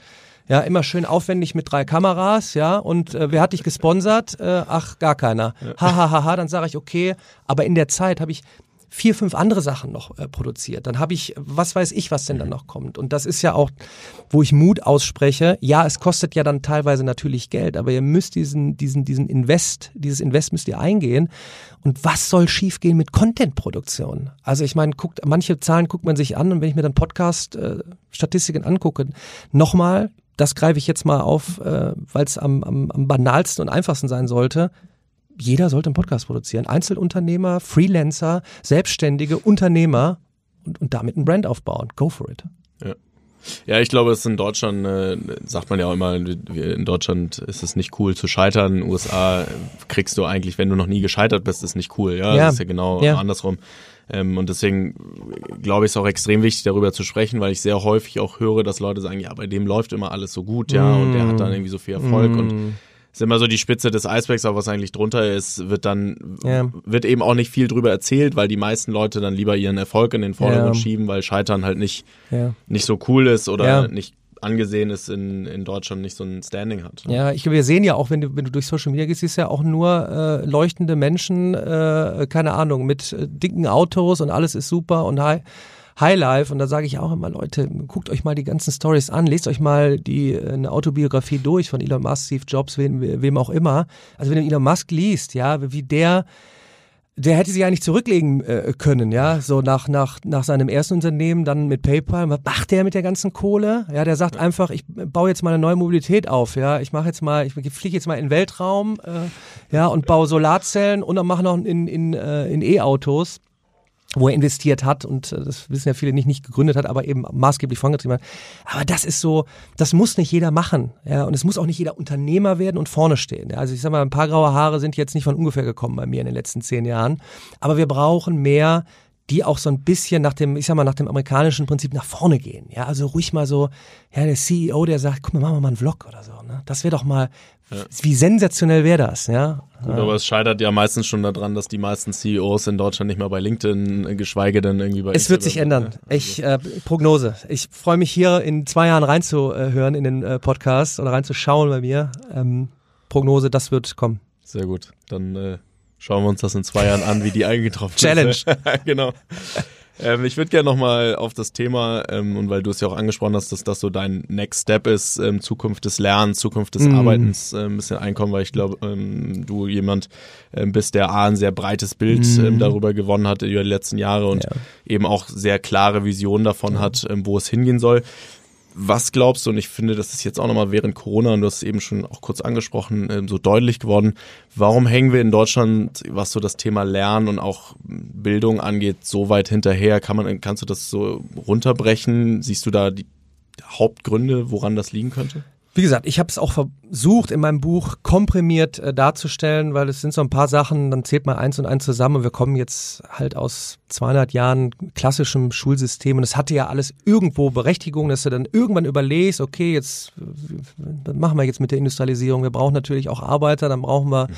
Speaker 1: Ja, immer schön aufwendig mit drei Kameras, ja, und äh, wer hat dich gesponsert? Äh, ach, gar keiner. Ha, ha, ha, ha, dann sage ich, okay, aber in der Zeit habe ich vier, fünf andere Sachen noch äh, produziert. Dann habe ich, was weiß ich, was denn dann noch kommt. Und das ist ja auch, wo ich Mut ausspreche. Ja, es kostet ja dann teilweise natürlich Geld, aber ihr müsst diesen, diesen, diesen Invest, dieses Invest müsst ihr eingehen. Und was soll schiefgehen mit Content-Produktion? Also ich meine, guckt, manche Zahlen guckt man sich an und wenn ich mir dann Podcast-Statistiken angucke, nochmal, das greife ich jetzt mal auf, äh, weil es am, am, am banalsten und einfachsten sein sollte jeder sollte einen Podcast produzieren. Einzelunternehmer, Freelancer, Selbstständige, Unternehmer und, und damit ein Brand aufbauen. Go for it.
Speaker 2: Ja, ich glaube, es ist in Deutschland, äh, sagt man ja auch immer, in Deutschland ist es nicht cool zu scheitern. In den USA kriegst du eigentlich, wenn du noch nie gescheitert bist, ist nicht cool. Ja,
Speaker 1: Ja.
Speaker 2: das ist ja genau
Speaker 1: Ja.
Speaker 2: andersrum. Ähm, und deswegen glaube ich, ist auch extrem wichtig, darüber zu sprechen, weil ich sehr häufig auch höre, dass Leute sagen, ja, bei dem läuft immer alles so gut, ja, und der hat dann irgendwie so viel Erfolg und ist immer so die Spitze des Eisbergs, aber was eigentlich drunter ist, wird dann,
Speaker 1: Ja.
Speaker 2: wird eben auch nicht viel drüber erzählt, weil die meisten Leute dann lieber ihren Erfolg in den Vordergrund
Speaker 1: Ja.
Speaker 2: schieben, weil Scheitern halt nicht,
Speaker 1: Ja.
Speaker 2: nicht so cool ist oder nicht angesehen ist in, in Deutschland, nicht so ein Standing hat.
Speaker 1: Ja, ich, wir sehen ja auch, wenn du, wenn du durch Social Media gehst, siehst du ja auch nur äh, leuchtende Menschen, äh, keine Ahnung, mit äh, dicken Autos und alles ist super und high. Highlife und da sage ich auch immer, Leute, guckt euch mal die ganzen Stories an, lest euch mal die äh, eine Autobiografie durch von Elon Musk, Steve Jobs, wem, wem auch immer. Also wenn du Elon Musk liest, ja, wie der der hätte sich eigentlich zurücklegen äh, können, ja, so nach, nach, nach seinem ersten Unternehmen, dann mit PayPal. Was macht der mit der ganzen Kohle? Ja, der sagt einfach, ich baue jetzt mal eine neue Mobilität auf, ja, ich mache jetzt mal, ich fliege jetzt mal in den Weltraum, äh, ja, und baue Solarzellen und dann mache noch in, in, äh, in E-Autos wo er investiert hat und äh, das wissen ja viele nicht, nicht gegründet hat, aber eben maßgeblich vorangetrieben hat. Aber das ist so, das muss nicht jeder machen. Ja, und es muss auch nicht jeder Unternehmer werden und vorne stehen. Ja, also ich sag mal, ein paar graue Haare sind jetzt nicht von ungefähr gekommen bei mir in den letzten zehn Jahren. Aber wir brauchen mehr, die auch so ein bisschen nach dem, ich sag mal, nach dem amerikanischen Prinzip nach vorne gehen. Ja, also ruhig mal so, ja, der CEO, der sagt, guck mal, machen wir mal einen Vlog oder so. Ne? Das wäre doch mal, wie sensationell wäre das, ja?
Speaker 2: Gut, aber es scheitert ja meistens schon daran, dass die meisten CEOs in Deutschland nicht mehr bei LinkedIn, äh, geschweige denn irgendwie bei
Speaker 1: Es wird sich
Speaker 2: Instagram
Speaker 1: ändern.
Speaker 2: sind, ne?
Speaker 1: Ich äh, Prognose. Ich freue mich hier in zwei Jahren reinzuhören in den äh, Podcast oder reinzuschauen bei mir. Ähm, Prognose, das wird kommen.
Speaker 2: Sehr gut. Dann äh, schauen wir uns das in zwei Jahren an, wie die eingetroffen
Speaker 1: Challenge.
Speaker 2: ist. genau. Ähm, ich würde gerne nochmal auf das Thema, ähm, und weil du es ja auch angesprochen hast, dass das so dein Next Step ist, ähm, Zukunft des Lernens, Zukunft des mm. Arbeitens, äh, ein bisschen einkommen, weil ich glaube, ähm, du jemand ähm, bist, der A, ein sehr breites Bild mm. darüber gewonnen hat über die letzten Jahre und ja. eben auch sehr klare Visionen davon ja. hat, wo es hingehen soll. Was glaubst du, und ich finde, das ist jetzt auch nochmal während Corona, und du hast es eben schon auch kurz angesprochen, ähm, so deutlich geworden, warum hängen wir in Deutschland, was so das Thema Lernen und auch Bildung angeht, so weit hinterher? Kann man, kannst du das so runterbrechen? Siehst du da die Hauptgründe, woran das liegen könnte?
Speaker 1: Wie gesagt, ich habe es auch versucht in meinem Buch komprimiert äh, darzustellen, weil es sind so ein paar Sachen, dann zählt man eins und eins zusammen und wir kommen jetzt halt aus 200 Jahren klassischem Schulsystem und es hatte ja alles irgendwo Berechtigung, dass du dann irgendwann überlegst, okay, jetzt was machen wir jetzt mit der Industrialisierung? Wir brauchen natürlich auch Arbeiter, dann brauchen wir mhm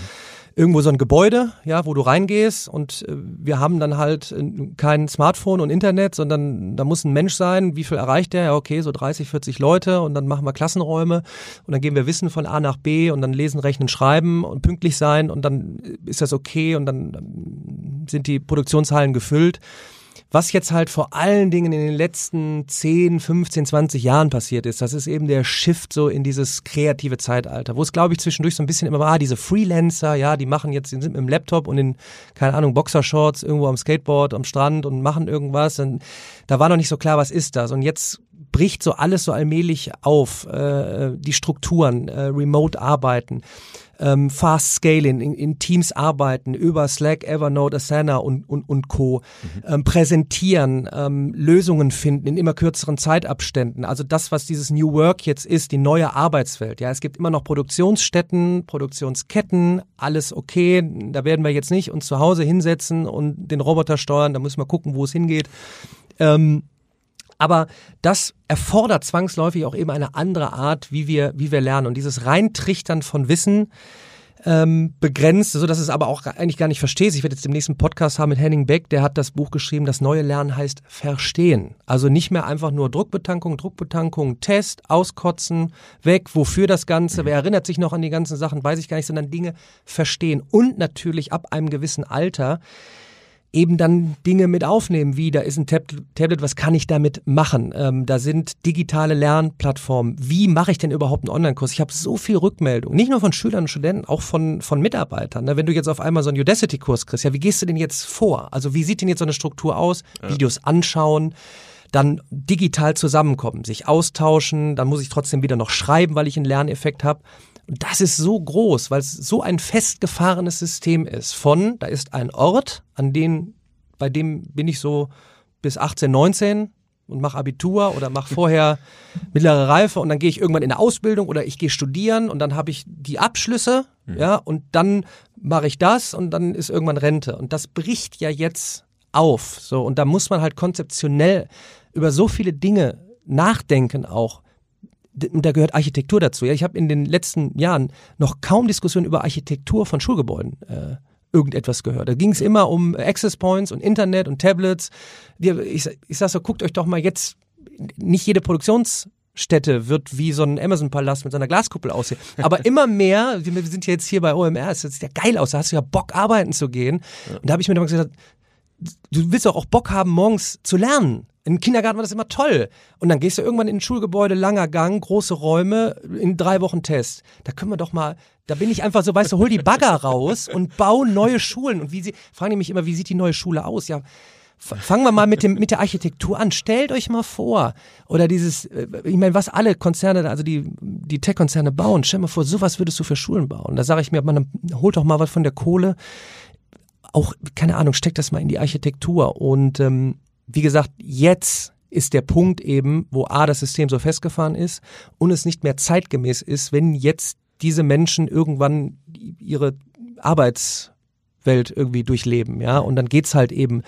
Speaker 1: irgendwo so ein Gebäude, ja, wo du reingehst und äh, wir haben dann halt äh, kein Smartphone und Internet, sondern da muss ein Mensch sein. Wie viel erreicht der? Ja, okay, so 30, 40 Leute und dann machen wir Klassenräume und dann geben wir Wissen von A nach B und dann lesen, rechnen, schreiben und pünktlich sein und dann ist das okay und dann sind die Produktionshallen gefüllt. Was jetzt halt vor allen Dingen in den letzten 10, 15, 20 Jahren passiert ist, das ist eben der Shift so in dieses kreative Zeitalter, wo es glaube ich zwischendurch so ein bisschen immer war, diese Freelancer, ja, die machen jetzt, die sind mit dem Laptop und in, keine Ahnung, Boxershorts irgendwo am Skateboard, am Strand und machen irgendwas. Und da war noch nicht so klar, was ist das. Und jetzt bricht so alles so allmählich auf, äh, die Strukturen, äh, Remote arbeiten ähm, Fast Scaling, in, in, Teams arbeiten, über Slack, Evernote, Asana und, und, und Co. Mhm. Ähm, präsentieren, ähm, Lösungen finden in immer kürzeren Zeitabständen. Also das, was dieses New Work jetzt ist, die neue Arbeitswelt. Ja, es gibt immer noch Produktionsstätten, Produktionsketten, alles okay. Da werden wir jetzt nicht uns zu Hause hinsetzen und den Roboter steuern. Da müssen wir gucken, wo es hingeht. Ähm, aber das erfordert zwangsläufig auch eben eine andere Art, wie wir, wie wir lernen. Und dieses Reintrichtern von Wissen ähm, begrenzt, so dass es aber auch eigentlich gar nicht verstehst. Ich werde jetzt den nächsten Podcast haben mit Henning Beck, der hat das Buch geschrieben, das neue Lernen heißt Verstehen. Also nicht mehr einfach nur Druckbetankung, Druckbetankung, Test, auskotzen, weg, wofür das Ganze, wer erinnert sich noch an die ganzen Sachen, weiß ich gar nicht, sondern Dinge verstehen. Und natürlich ab einem gewissen Alter eben dann Dinge mit aufnehmen, wie da ist ein Tab Tablet, was kann ich damit machen? Ähm, da sind digitale Lernplattformen. Wie mache ich denn überhaupt einen Online-Kurs? Ich habe so viel Rückmeldung, nicht nur von Schülern und Studenten, auch von, von Mitarbeitern. Ne? Wenn du jetzt auf einmal so einen Udacity-Kurs kriegst, ja, wie gehst du denn jetzt vor? Also wie sieht denn jetzt so eine Struktur aus? Ja. Videos anschauen, dann digital zusammenkommen, sich austauschen, dann muss ich trotzdem wieder noch schreiben, weil ich einen Lerneffekt habe. Und das ist so groß, weil es so ein festgefahrenes System ist. Von, da ist ein Ort, an den, bei dem bin ich so bis 18, 19 und mache Abitur oder mache vorher mittlere Reife und dann gehe ich irgendwann in eine Ausbildung oder ich gehe studieren und dann habe ich die Abschlüsse, mhm. ja, und dann mache ich das und dann ist irgendwann Rente. Und das bricht ja jetzt auf. So, und da muss man halt konzeptionell über so viele Dinge nachdenken auch da gehört Architektur dazu. Ja, ich habe in den letzten Jahren noch kaum Diskussionen über Architektur von Schulgebäuden äh, irgendetwas gehört. Da ging es immer um Access Points und Internet und Tablets. Ich, ich sag so, guckt euch doch mal jetzt, nicht jede Produktionsstätte wird wie so ein Amazon-Palast mit so einer Glaskuppel aussehen. Aber immer mehr, wir sind ja jetzt hier bei OMR, es sieht ja geil aus, da hast du ja Bock, arbeiten zu gehen. Und da habe ich mir dann gesagt, du willst doch auch Bock haben, morgens zu lernen. Im Kindergarten war das immer toll. Und dann gehst du irgendwann in ein Schulgebäude, langer Gang, große Räume, in drei Wochen Test. Da können wir doch mal, da bin ich einfach so, weißt du, hol die Bagger raus und bau neue Schulen. Und wie sie, fragen die mich immer, wie sieht die neue Schule aus? Ja, fangen wir mal mit, dem, mit der Architektur an. Stellt euch mal vor, oder dieses, äh, ich meine, was alle Konzerne, also die, die Tech-Konzerne bauen, stell mal vor, sowas würdest du für Schulen bauen. Da sage ich mir, man holt doch mal was von der Kohle. Auch, keine Ahnung, steckt das mal in die Architektur. Und ähm, wie gesagt, jetzt ist der Punkt eben, wo A, das System so festgefahren ist und es nicht mehr zeitgemäß ist, wenn jetzt diese Menschen irgendwann ihre Arbeitswelt irgendwie durchleben, ja, und dann geht's halt eben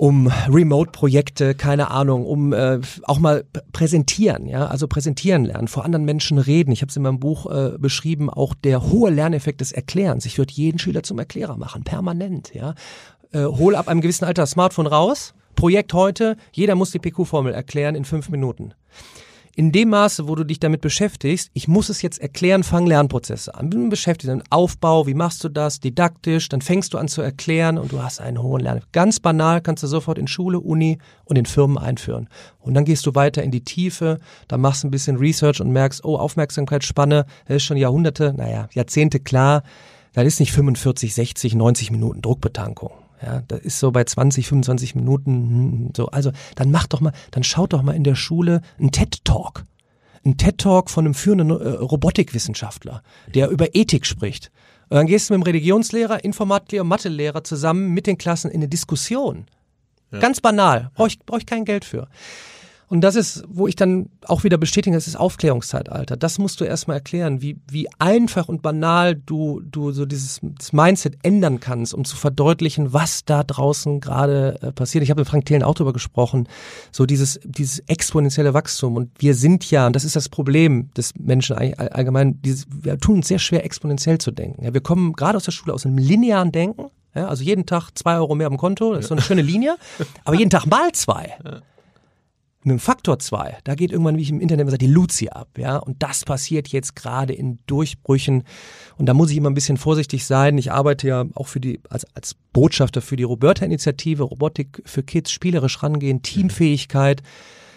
Speaker 1: um Remote-Projekte, keine Ahnung, um äh, auch mal präsentieren, ja, also präsentieren lernen, vor anderen Menschen reden. Ich habe es in meinem Buch äh, beschrieben, auch der hohe Lerneffekt des Erklärens. Ich würde jeden Schüler zum Erklärer machen, permanent, ja. Äh, hol ab einem gewissen Alter das Smartphone raus, Projekt heute, jeder muss die PQ-Formel erklären in fünf Minuten. In dem Maße, wo du dich damit beschäftigst, ich muss es jetzt erklären, fang Lernprozesse an. Bin beschäftigt mit Aufbau, wie machst du das, didaktisch, dann fängst du an zu erklären und du hast einen hohen Lern. Ganz banal kannst du sofort in Schule, Uni und in Firmen einführen. Und dann gehst du weiter in die Tiefe, dann machst du ein bisschen Research und merkst, oh, Aufmerksamkeitsspanne, das ist schon Jahrhunderte, naja, Jahrzehnte klar, das ist nicht 45, 60, 90 Minuten Druckbetankung. Ja, das ist so bei 20, 25 Minuten hm, so. Also dann mach doch mal, dann schaut doch mal in der Schule einen TED Talk. Ein TED Talk von einem führenden äh, Robotikwissenschaftler, der über Ethik spricht. Und dann gehst du mit dem Religionslehrer, Informatiklehrer, Mathelehrer zusammen mit den Klassen in eine Diskussion. Ja. Ganz banal, brauche ich, brauch ich kein Geld für. Und das ist, wo ich dann auch wieder bestätige, das ist Aufklärungszeitalter. Das musst du erstmal erklären, wie, wie einfach und banal du, du so dieses Mindset ändern kannst, um zu verdeutlichen, was da draußen gerade äh, passiert. Ich habe mit Frank Thelen auch darüber gesprochen, so dieses, dieses exponentielle Wachstum. Und wir sind ja, und das ist das Problem des Menschen allgemein, dieses, wir tun uns sehr schwer, exponentiell zu denken. Ja, wir kommen gerade aus der Schule aus einem linearen Denken. Ja, also jeden Tag zwei Euro mehr am Konto, das ist so eine schöne Linie, aber jeden Tag mal zwei. Mit dem Faktor 2, da geht irgendwann, wie ich im Internet immer sage, die Luzi ab, ja. Und das passiert jetzt gerade in Durchbrüchen. Und da muss ich immer ein bisschen vorsichtig sein. Ich arbeite ja auch für die, als, als Botschafter für die Roberta-Initiative, Robotik für Kids, spielerisch rangehen, Teamfähigkeit.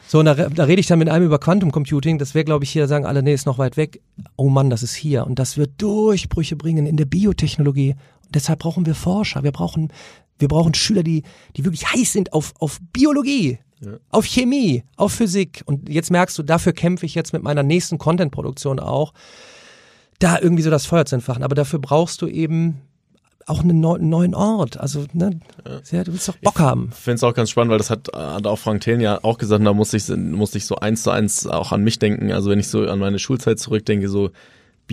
Speaker 1: So, und da, da rede ich dann mit einem über Quantum Computing. Das wäre, glaube ich, hier, sagen alle, nee, ist noch weit weg. Oh Mann, das ist hier. Und das wird Durchbrüche bringen in der Biotechnologie. Und deshalb brauchen wir Forscher. Wir brauchen, wir brauchen Schüler, die, die wirklich heiß sind auf, auf Biologie. Ja. Auf Chemie, auf Physik. Und jetzt merkst du, dafür kämpfe ich jetzt mit meiner nächsten Content-Produktion auch, da irgendwie so das Feuer zu entfachen. Aber dafür brauchst du eben auch einen, neu, neuen Ort. Also, ne, ja. du willst doch Bock
Speaker 2: ich
Speaker 1: haben.
Speaker 2: Ich finde es auch ganz spannend, weil das hat, hat auch Frank Thelen ja auch gesagt, da muss ich, muss ich so eins zu eins auch an mich denken. Also wenn ich so an meine Schulzeit zurückdenke, so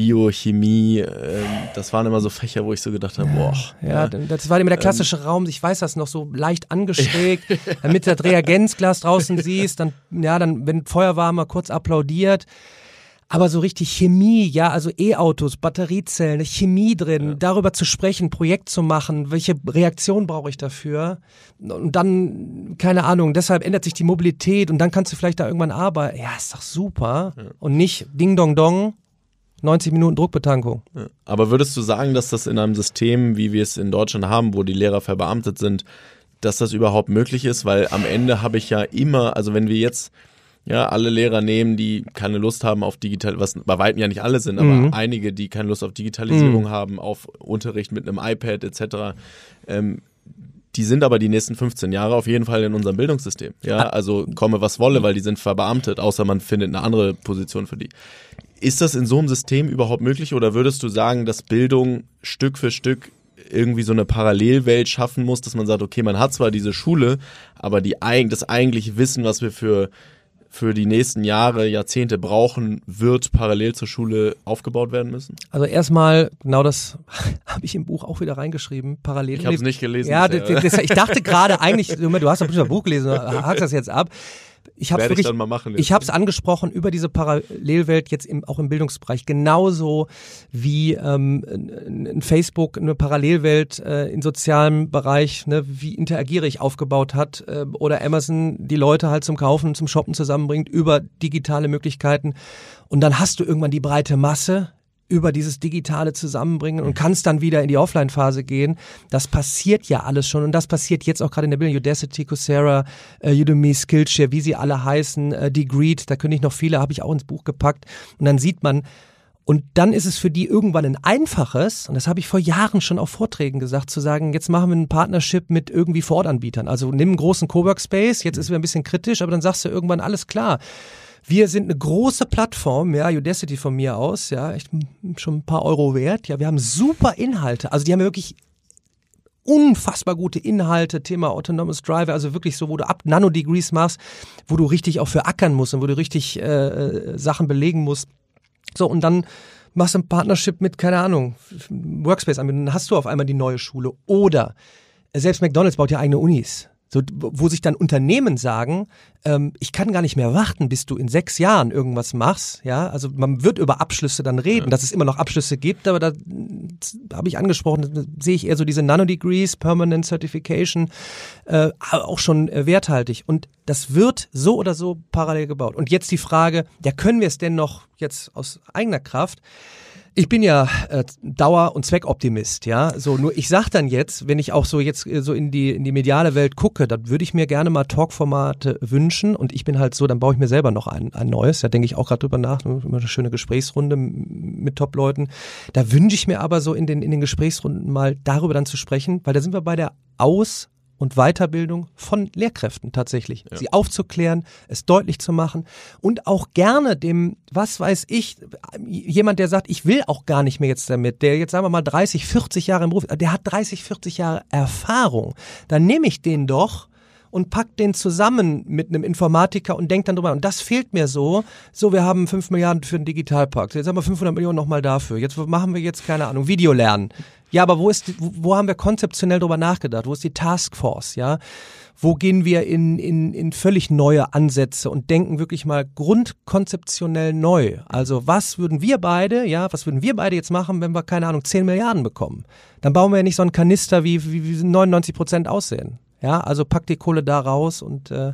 Speaker 2: Biochemie, äh, das waren immer so Fächer, wo ich so gedacht habe, boah.
Speaker 1: Ja, ja, das war immer der ähm, klassische ähm, Raum, ich weiß das noch so leicht angestreckt, damit du das Reagenzglas draußen siehst, dann, ja, dann, wenn Feuer war, mal kurz applaudiert. Aber so richtig Chemie, ja, also E-Autos, Batteriezellen, Chemie drin, ja. darüber zu sprechen, Projekt zu machen, welche Reaktion brauche ich dafür? Und dann, keine Ahnung, deshalb ändert sich die Mobilität und dann kannst du vielleicht da irgendwann arbeiten. Ja, ist doch super. Ja. Und nicht Ding Dong Dong, 90 Minuten Druckbetankung.
Speaker 2: Aber würdest du sagen, dass das in einem System, wie wir es in Deutschland haben, wo die Lehrer verbeamtet sind, dass das überhaupt möglich ist? Weil am Ende habe ich ja immer, also wenn wir jetzt ja alle Lehrer nehmen, die keine Lust haben auf digital, was bei weitem ja nicht alle sind, aber mhm. einige, die keine Lust auf Digitalisierung mhm. haben, auf Unterricht mit einem iPad etc. Ähm, die sind aber die nächsten 15 Jahre auf jeden Fall in unserem Bildungssystem. Ja, ah. also komme was wolle, weil die sind verbeamtet, außer man findet eine andere Position für die. Ist das in so einem System überhaupt möglich oder würdest du sagen, dass Bildung Stück für Stück irgendwie so eine Parallelwelt schaffen muss, dass man sagt, okay, man hat zwar diese Schule, aber die, das eigentliche Wissen, was wir für, für die nächsten Jahre, Jahrzehnte brauchen, wird parallel zur Schule aufgebaut werden müssen?
Speaker 1: Also erstmal, genau das habe ich im Buch auch wieder reingeschrieben, parallel.
Speaker 2: Ich habe es nicht gelesen.
Speaker 1: Ja, das, das, ich dachte gerade eigentlich, du hast doch ein Buch gelesen, hakst das jetzt ab ich habe wirklich, ich, ich habe es angesprochen über diese Parallelwelt jetzt im, auch im Bildungsbereich. Genauso wie ähm, in Facebook eine Parallelwelt äh, im sozialen Bereich, ne, wie interagiere ich aufgebaut hat äh, oder Amazon die Leute halt zum Kaufen, zum Shoppen zusammenbringt über digitale Möglichkeiten. Und dann hast du irgendwann die breite Masse, über dieses digitale Zusammenbringen und kannst dann wieder in die Offline-Phase gehen. Das passiert ja alles schon und das passiert jetzt auch gerade in der Bildung. Udacity, Coursera, äh, Udemy, Skillshare, wie sie alle heißen, äh, Degreed, da könnte ich noch viele, habe ich auch ins Buch gepackt. Und dann sieht man, und dann ist es für die irgendwann ein einfaches, und das habe ich vor Jahren schon auf Vorträgen gesagt, zu sagen, jetzt machen wir ein Partnership mit irgendwie Vorortanbietern. Also nimm einen großen Coworkspace, jetzt ist es ein bisschen kritisch, aber dann sagst du irgendwann, alles klar wir sind eine große Plattform, ja, Udacity von mir aus, ja, echt schon ein paar Euro wert. Ja, wir haben super Inhalte. Also die haben wirklich unfassbar gute Inhalte, Thema Autonomous Driver, also wirklich so, wo du ab Nanodegrees machst, wo du richtig auch für ackern musst und wo du richtig äh, äh Sachen belegen musst. So, und dann machst du ein Partnership mit, keine Ahnung, Workspace an, dann hast du auf einmal die neue Schule. Oder selbst McDonalds baut ja eigene Unis. So, wo sich dann Unternehmen sagen, ähm, ich kann gar nicht mehr warten, bis du in sechs Jahren irgendwas machst. Ja, also man wird über Abschlüsse dann reden, ja. dass es immer noch Abschlüsse gibt, aber da habe ich angesprochen, sehe ich eher so diese Nanodegrees, Permanent Certification, äh, auch schon äh, werthaltig. Und das wird so oder so parallel gebaut. Und jetzt die Frage, ja, können wir es denn noch jetzt aus eigener Kraft? Ich bin ja äh, Dauer- und Zweckoptimist, ja. So, nur ich sag dann jetzt, wenn ich auch so jetzt äh, so in die, in die mediale Welt gucke, dann würde ich mir gerne mal Talkformate wünschen und ich bin halt so, dann baue ich mir selber noch ein, ein neues. Da denke ich auch gerade drüber nach, ne, immer eine schöne Gesprächsrunde mit Top-Leuten. Da wünsche ich mir aber so in den, in den Gesprächsrunden mal darüber dann zu sprechen, weil da sind wir bei der Aus- und Weiterbildung von Lehrkräften tatsächlich. Ja. Sie aufzuklären, es deutlich zu machen und auch gerne dem, was weiß ich, jemand, der sagt, ich will auch gar nicht mehr jetzt damit, der jetzt sagen wir mal 30, 40 Jahre im Beruf, der hat 30, 40 Jahre Erfahrung, dann nehme ich den doch und packt den zusammen mit einem Informatiker und denkt dann drüber. Und das fehlt mir so. So, wir haben 5 Milliarden für den Digitalpakt. Jetzt haben wir 500 Millionen nochmal dafür. Jetzt machen wir jetzt, keine Ahnung, Videolernen. Ja, aber wo ist, wo haben wir konzeptionell drüber nachgedacht? Wo ist die Taskforce, ja? Wo gehen wir in, in, in völlig neue Ansätze und denken wirklich mal grundkonzeptionell neu? Also was würden wir beide, ja, was würden wir beide jetzt machen, wenn wir, keine Ahnung, 10 Milliarden bekommen? Dann bauen wir ja nicht so einen Kanister, wie, wie, wie 99 Prozent aussehen. Ja, also pack die Kohle da raus und äh,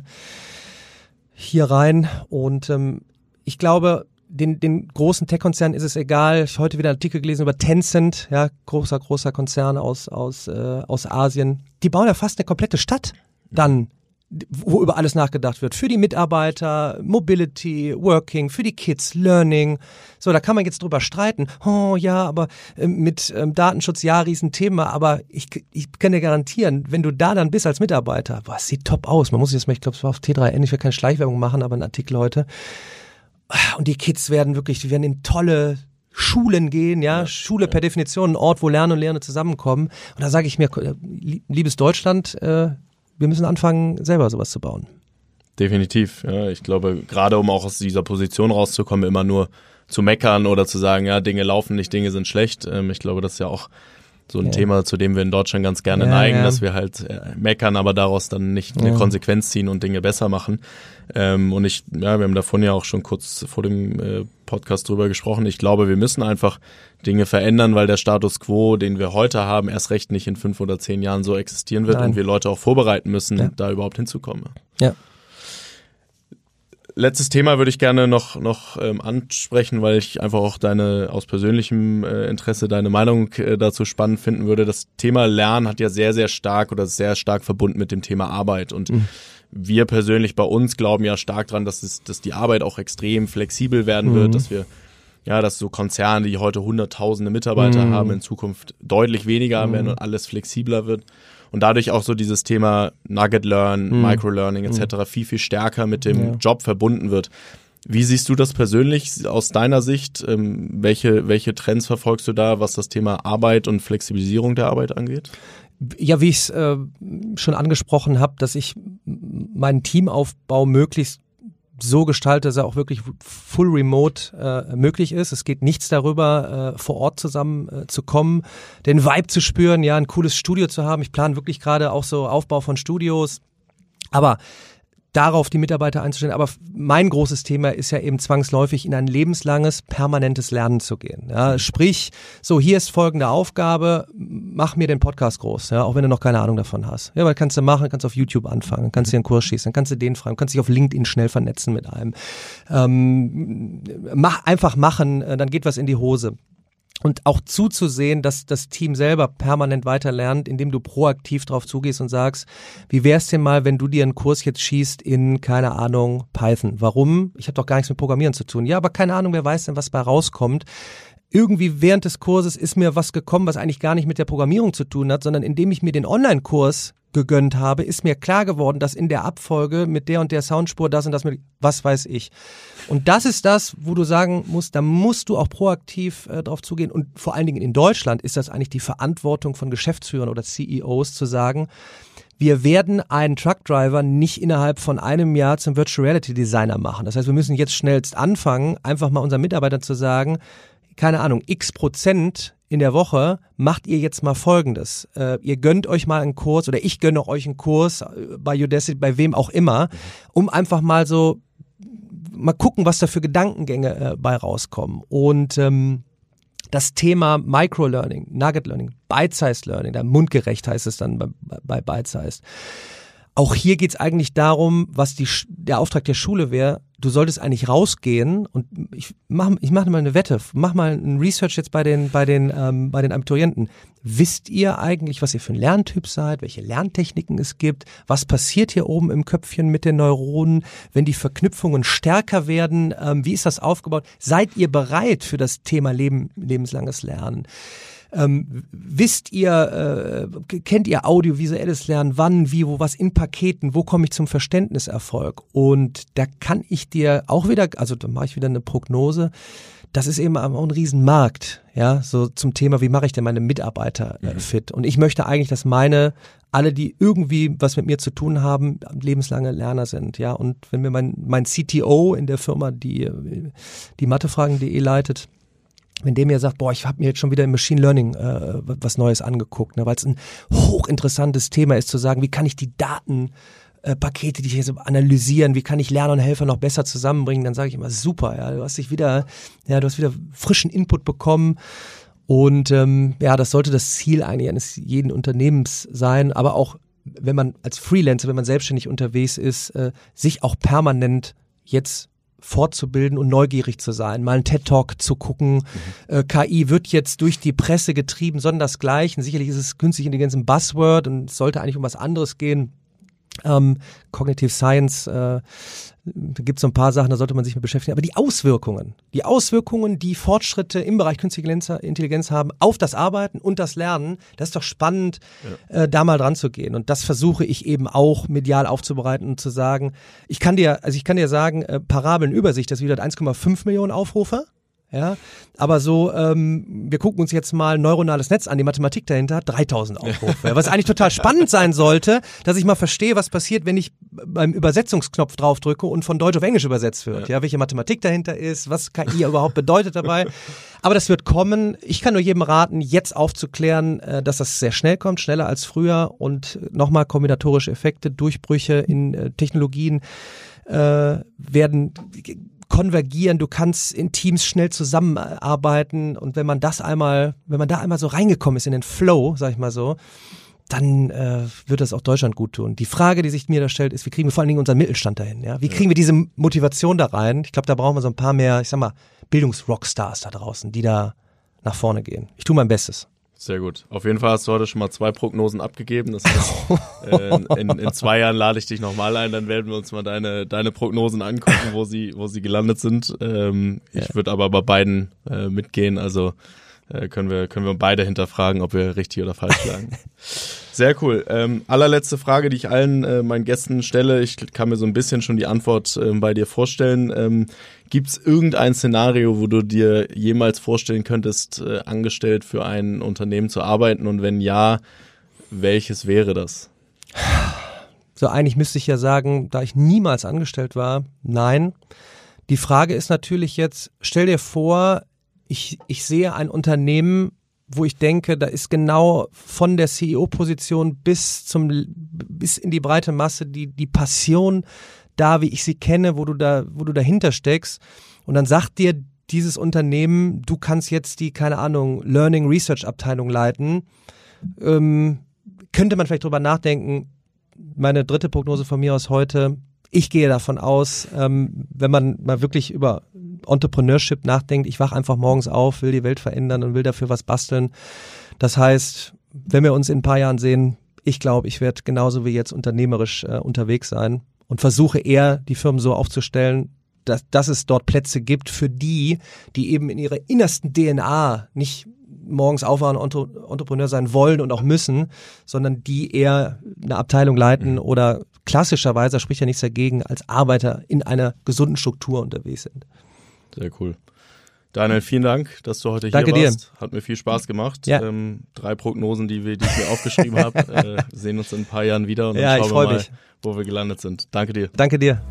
Speaker 1: hier rein. Und ähm, ich glaube, den, den großen Tech-Konzernen ist es egal. Ich habe heute wieder einen Artikel gelesen über Tencent, ja, großer, großer Konzern aus, aus, äh, aus Asien. Die bauen ja fast eine komplette Stadt dann wo über alles nachgedacht wird. Für die Mitarbeiter, Mobility, Working, für die Kids, Learning. So, da kann man jetzt drüber streiten. Oh ja, aber äh, mit ähm, Datenschutz, ja, Riesenthema. Aber ich, ich kann dir garantieren, wenn du da dann bist als Mitarbeiter, boah, es sieht top aus. Man muss jetzt mal, ich glaube, es war auf T3N, ich will keine Schleichwerbung machen, aber ein Artikel heute. Und die Kids werden wirklich, die werden in tolle Schulen gehen, ja, ja Schule ja. per Definition, ein Ort, wo Lernen und Lerne zusammenkommen. Und da sage ich mir, äh, liebes Deutschland, äh, wir müssen anfangen, selber sowas zu bauen.
Speaker 2: Definitiv, ja. Ich glaube, gerade um auch aus dieser Position rauszukommen, immer nur zu meckern oder zu sagen, ja, Dinge laufen nicht, Dinge sind schlecht. Ähm, ich glaube, das ist ja auch so ein ja. Thema, zu dem wir in Deutschland ganz gerne ja, neigen, ja. dass wir halt äh, meckern, aber daraus dann nicht eine Konsequenz ziehen und Dinge besser machen. Ähm, und ich, ja, wir haben davon ja auch schon kurz vor dem äh, Podcast drüber gesprochen. Ich glaube, wir müssen einfach Dinge verändern, weil der Status quo, den wir heute haben, erst recht nicht in fünf oder zehn Jahren so existieren wird Nein. und wir Leute auch vorbereiten müssen, da überhaupt hinzukommen.
Speaker 1: Ja
Speaker 2: letztes Thema würde ich gerne noch, noch ähm, ansprechen, weil ich einfach auch deine, aus persönlichem äh, Interesse, deine Meinung äh, dazu spannend finden würde. Das Thema Lernen hat ja sehr, sehr stark oder sehr stark verbunden mit dem Thema Arbeit und mhm. Wir persönlich bei uns glauben ja stark dran, dass es, dass die Arbeit auch extrem flexibel werden wird, mhm. dass wir ja, dass so Konzerne, die heute hunderttausende Mitarbeiter mhm. haben, in Zukunft deutlich weniger haben werden und alles flexibler wird und dadurch auch so dieses Thema Nugget Learn, mhm. Microlearning etc. Mhm. viel, viel stärker mit dem ja. Job verbunden wird. Wie siehst du das persönlich aus deiner Sicht? Ähm, welche, welche Trends verfolgst du da, was das Thema Arbeit und Flexibilisierung der Arbeit angeht?
Speaker 1: Ja, wie ich es äh, schon angesprochen habe, dass ich meinen Teamaufbau möglichst so gestaltet, dass er auch wirklich full remote äh, möglich ist. Es geht nichts darüber, äh, vor Ort zusammen äh, zu kommen, den Vibe zu spüren, ja, ein cooles Studio zu haben. Ich plane wirklich gerade auch so Aufbau von Studios. Aber darauf die Mitarbeiter einzustellen. Aber mein großes Thema ist ja eben zwangsläufig in ein lebenslanges, permanentes Lernen zu gehen. Ja, sprich, so hier ist folgende Aufgabe, mach mir den Podcast groß, ja, auch wenn du noch keine Ahnung davon hast. Ja, weil kannst du machen, kannst auf YouTube anfangen, kannst dir einen Kurs schießen, kannst du den fragen, kannst dich auf LinkedIn schnell vernetzen mit einem. Ähm, mach, einfach machen, äh, dann geht was in die Hose und auch zuzusehen, dass das Team selber permanent weiter lernt, indem du proaktiv drauf zugehst und sagst, wie wär's denn mal, wenn du dir einen Kurs jetzt schießt in, keine Ahnung, Python? Warum? Ich habe doch gar nichts mit Programmieren zu tun. Ja, aber keine Ahnung, wer weiß denn, was bei rauskommt. Irgendwie während des Kurses ist mir was gekommen, was eigentlich gar nicht mit der Programmierung zu tun hat, sondern indem ich mir den Online-Kurs gegönnt habe, ist mir klar geworden, dass in der Abfolge mit der und der Soundspur das und das mit, was weiß ich. Und das ist das, wo du sagen musst, da musst du auch proaktiv äh, drauf zugehen. Und vor allen Dingen in Deutschland ist das eigentlich die Verantwortung von Geschäftsführern oder CEOs zu sagen, wir werden einen Truckdriver nicht innerhalb von einem Jahr zum Virtual Reality Designer machen. Das heißt, wir müssen jetzt schnellst anfangen, einfach mal unseren Mitarbeitern zu sagen, keine Ahnung, x Prozent in der Woche macht ihr jetzt mal Folgendes. Äh, ihr gönnt euch mal einen Kurs oder ich gönne euch einen Kurs äh, bei Udacity, bei wem auch immer, um einfach mal so mal gucken, was da für Gedankengänge äh, bei rauskommen. Und ähm, das Thema Microlearning, Nugget Learning, Bite-Sized Learning, mundgerecht heißt es dann bei, bei Bite-Sized. Auch hier geht es eigentlich darum, was die, der Auftrag der Schule wäre, du solltest eigentlich rausgehen und ich mache ich mach mal eine Wette, mach mal ein Research jetzt bei den, bei den, ähm, bei den Abiturienten. Wisst ihr eigentlich, was ihr für ein Lerntyp seid, welche Lerntechniken es gibt? Was passiert hier oben im Köpfchen mit den Neuronen, wenn die Verknüpfungen stärker werden? Ähm, wie ist das aufgebaut? Seid ihr bereit für das Thema Leben, lebenslanges Lernen? Ähm, wisst ihr, äh, kennt ihr audiovisuelles Lernen, wann, wie, wo, was in Paketen, wo komme ich zum Verständniserfolg? Und da kann ich dir auch wieder, also da mache ich wieder eine Prognose, das ist eben auch ein Riesenmarkt, ja, so zum Thema, wie mache ich denn meine Mitarbeiter äh, mhm. fit? Und ich möchte eigentlich, dass meine, alle, die irgendwie was mit mir zu tun haben, lebenslange Lerner sind, ja. Und wenn mir mein, mein CTO in der Firma, die die Mathefragen.de leitet, wenn der mir sagt, boah, ich habe mir jetzt schon wieder im Machine Learning äh, was Neues angeguckt, ne, weil es ein hochinteressantes Thema ist zu sagen, wie kann ich die Daten äh, Pakete, die ich jetzt analysieren, wie kann ich Lerner und Helfer noch besser zusammenbringen, dann sage ich immer super, ja, du hast dich wieder, ja, du hast wieder frischen Input bekommen. Und ähm, ja, das sollte das Ziel eigentlich eines jeden Unternehmens sein, aber auch wenn man als Freelancer, wenn man selbstständig unterwegs ist, äh, sich auch permanent jetzt fortzubilden und neugierig zu sein, mal einen TED-Talk zu gucken. Mhm. Äh, KI wird jetzt durch die Presse getrieben, sondern das Gleiche. Sicherlich ist es künstliche Intelligenz ein Buzzword und es sollte eigentlich um was anderes gehen. Ähm, Cognitive Science, äh, da gibt es so ein paar Sachen, da sollte man sich mit beschäftigen. Aber die Auswirkungen, die Auswirkungen, die Fortschritte im Bereich künstliche Intelligenz haben auf das Arbeiten und das Lernen, das ist doch spannend, ja. äh, da mal dran zu gehen. Und das versuche ich eben auch medial aufzubereiten und zu sagen, ich kann dir, also ich kann dir sagen, äh, Parabelnübersicht, das wieder 1,5 Millionen Aufrufe. Ja, aber so, ähm, wir gucken uns jetzt mal neuronales Netz an, die Mathematik dahinter, 3000 Aufrufe. was eigentlich total spannend sein sollte, dass ich mal verstehe, was passiert, wenn ich beim Übersetzungsknopf draufdrücke und von Deutsch auf Englisch übersetzt wird. Ja, ja welche Mathematik dahinter ist, was KI überhaupt bedeutet dabei. Aber das wird kommen. Ich kann nur jedem raten, jetzt aufzuklären, äh, dass das sehr schnell kommt, schneller als früher und nochmal kombinatorische Effekte, Durchbrüche in äh, Technologien äh, werden konvergieren, du kannst in Teams schnell zusammenarbeiten und wenn man das einmal, wenn man da einmal so reingekommen ist in den Flow, sag ich mal so, dann äh, wird das auch Deutschland gut tun. Die Frage, die sich mir da stellt, ist, wie kriegen wir vor allen Dingen unseren Mittelstand dahin? Ja? Wie kriegen wir diese Motivation da rein? Ich glaube, da brauchen wir so ein paar mehr, ich sag mal, Bildungsrockstars da draußen, die da nach vorne gehen. Ich tue mein Bestes.
Speaker 2: Sehr gut. Auf jeden Fall hast du heute schon mal zwei Prognosen abgegeben. Das heißt, äh, in, in, zwei Jahren lade ich dich nochmal ein, dann werden wir uns mal deine, deine Prognosen angucken, wo sie, wo sie gelandet sind. Ähm. Ich würde aber bei beiden äh, mitgehen. Also äh, können wir, können wir beide hinterfragen, ob wir richtig oder falsch sagen. Sehr cool. Ähm, allerletzte Frage, die ich allen äh, meinen Gästen stelle. Ich kann mir so ein bisschen schon die Antwort äh, bei dir vorstellen. Ähm, Gibt es irgendein Szenario, wo du dir jemals vorstellen könntest, äh, angestellt für ein Unternehmen zu arbeiten? Und wenn ja, welches wäre das?
Speaker 1: So eigentlich müsste ich ja sagen, da ich niemals angestellt war, nein. Die Frage ist natürlich jetzt, stell dir vor, ich, ich sehe ein Unternehmen, wo ich denke, da ist genau von der CEO-Position bis zum bis in die breite Masse die die Passion da, wie ich sie kenne, wo du da wo du dahinter steckst und dann sagt dir dieses Unternehmen, du kannst jetzt die keine Ahnung Learning Research Abteilung leiten, ähm, könnte man vielleicht drüber nachdenken. Meine dritte Prognose von mir aus heute: Ich gehe davon aus, ähm, wenn man mal wirklich über Entrepreneurship nachdenkt, ich wach einfach morgens auf, will die Welt verändern und will dafür was basteln. Das heißt, wenn wir uns in ein paar Jahren sehen, ich glaube, ich werde genauso wie jetzt unternehmerisch äh, unterwegs sein und versuche eher, die Firmen so aufzustellen, dass, dass es dort Plätze gibt für die, die eben in ihrer innersten DNA nicht morgens aufwachen und Entrepreneur sein wollen und auch müssen, sondern die eher eine Abteilung leiten mhm. oder klassischerweise, spricht ja nichts dagegen, als Arbeiter in einer gesunden Struktur unterwegs sind.
Speaker 2: Sehr cool. Daniel, vielen Dank, dass du heute
Speaker 1: Danke
Speaker 2: hier
Speaker 1: warst.
Speaker 2: Dir. Hat mir viel Spaß gemacht.
Speaker 1: Ja.
Speaker 2: Ähm, drei Prognosen, die, wir, die ich mir aufgeschrieben habe. Äh, sehen uns in ein paar Jahren wieder und dann
Speaker 1: ja,
Speaker 2: schauen wir mal,
Speaker 1: mich.
Speaker 2: wo wir gelandet sind. Danke dir.
Speaker 1: Danke dir.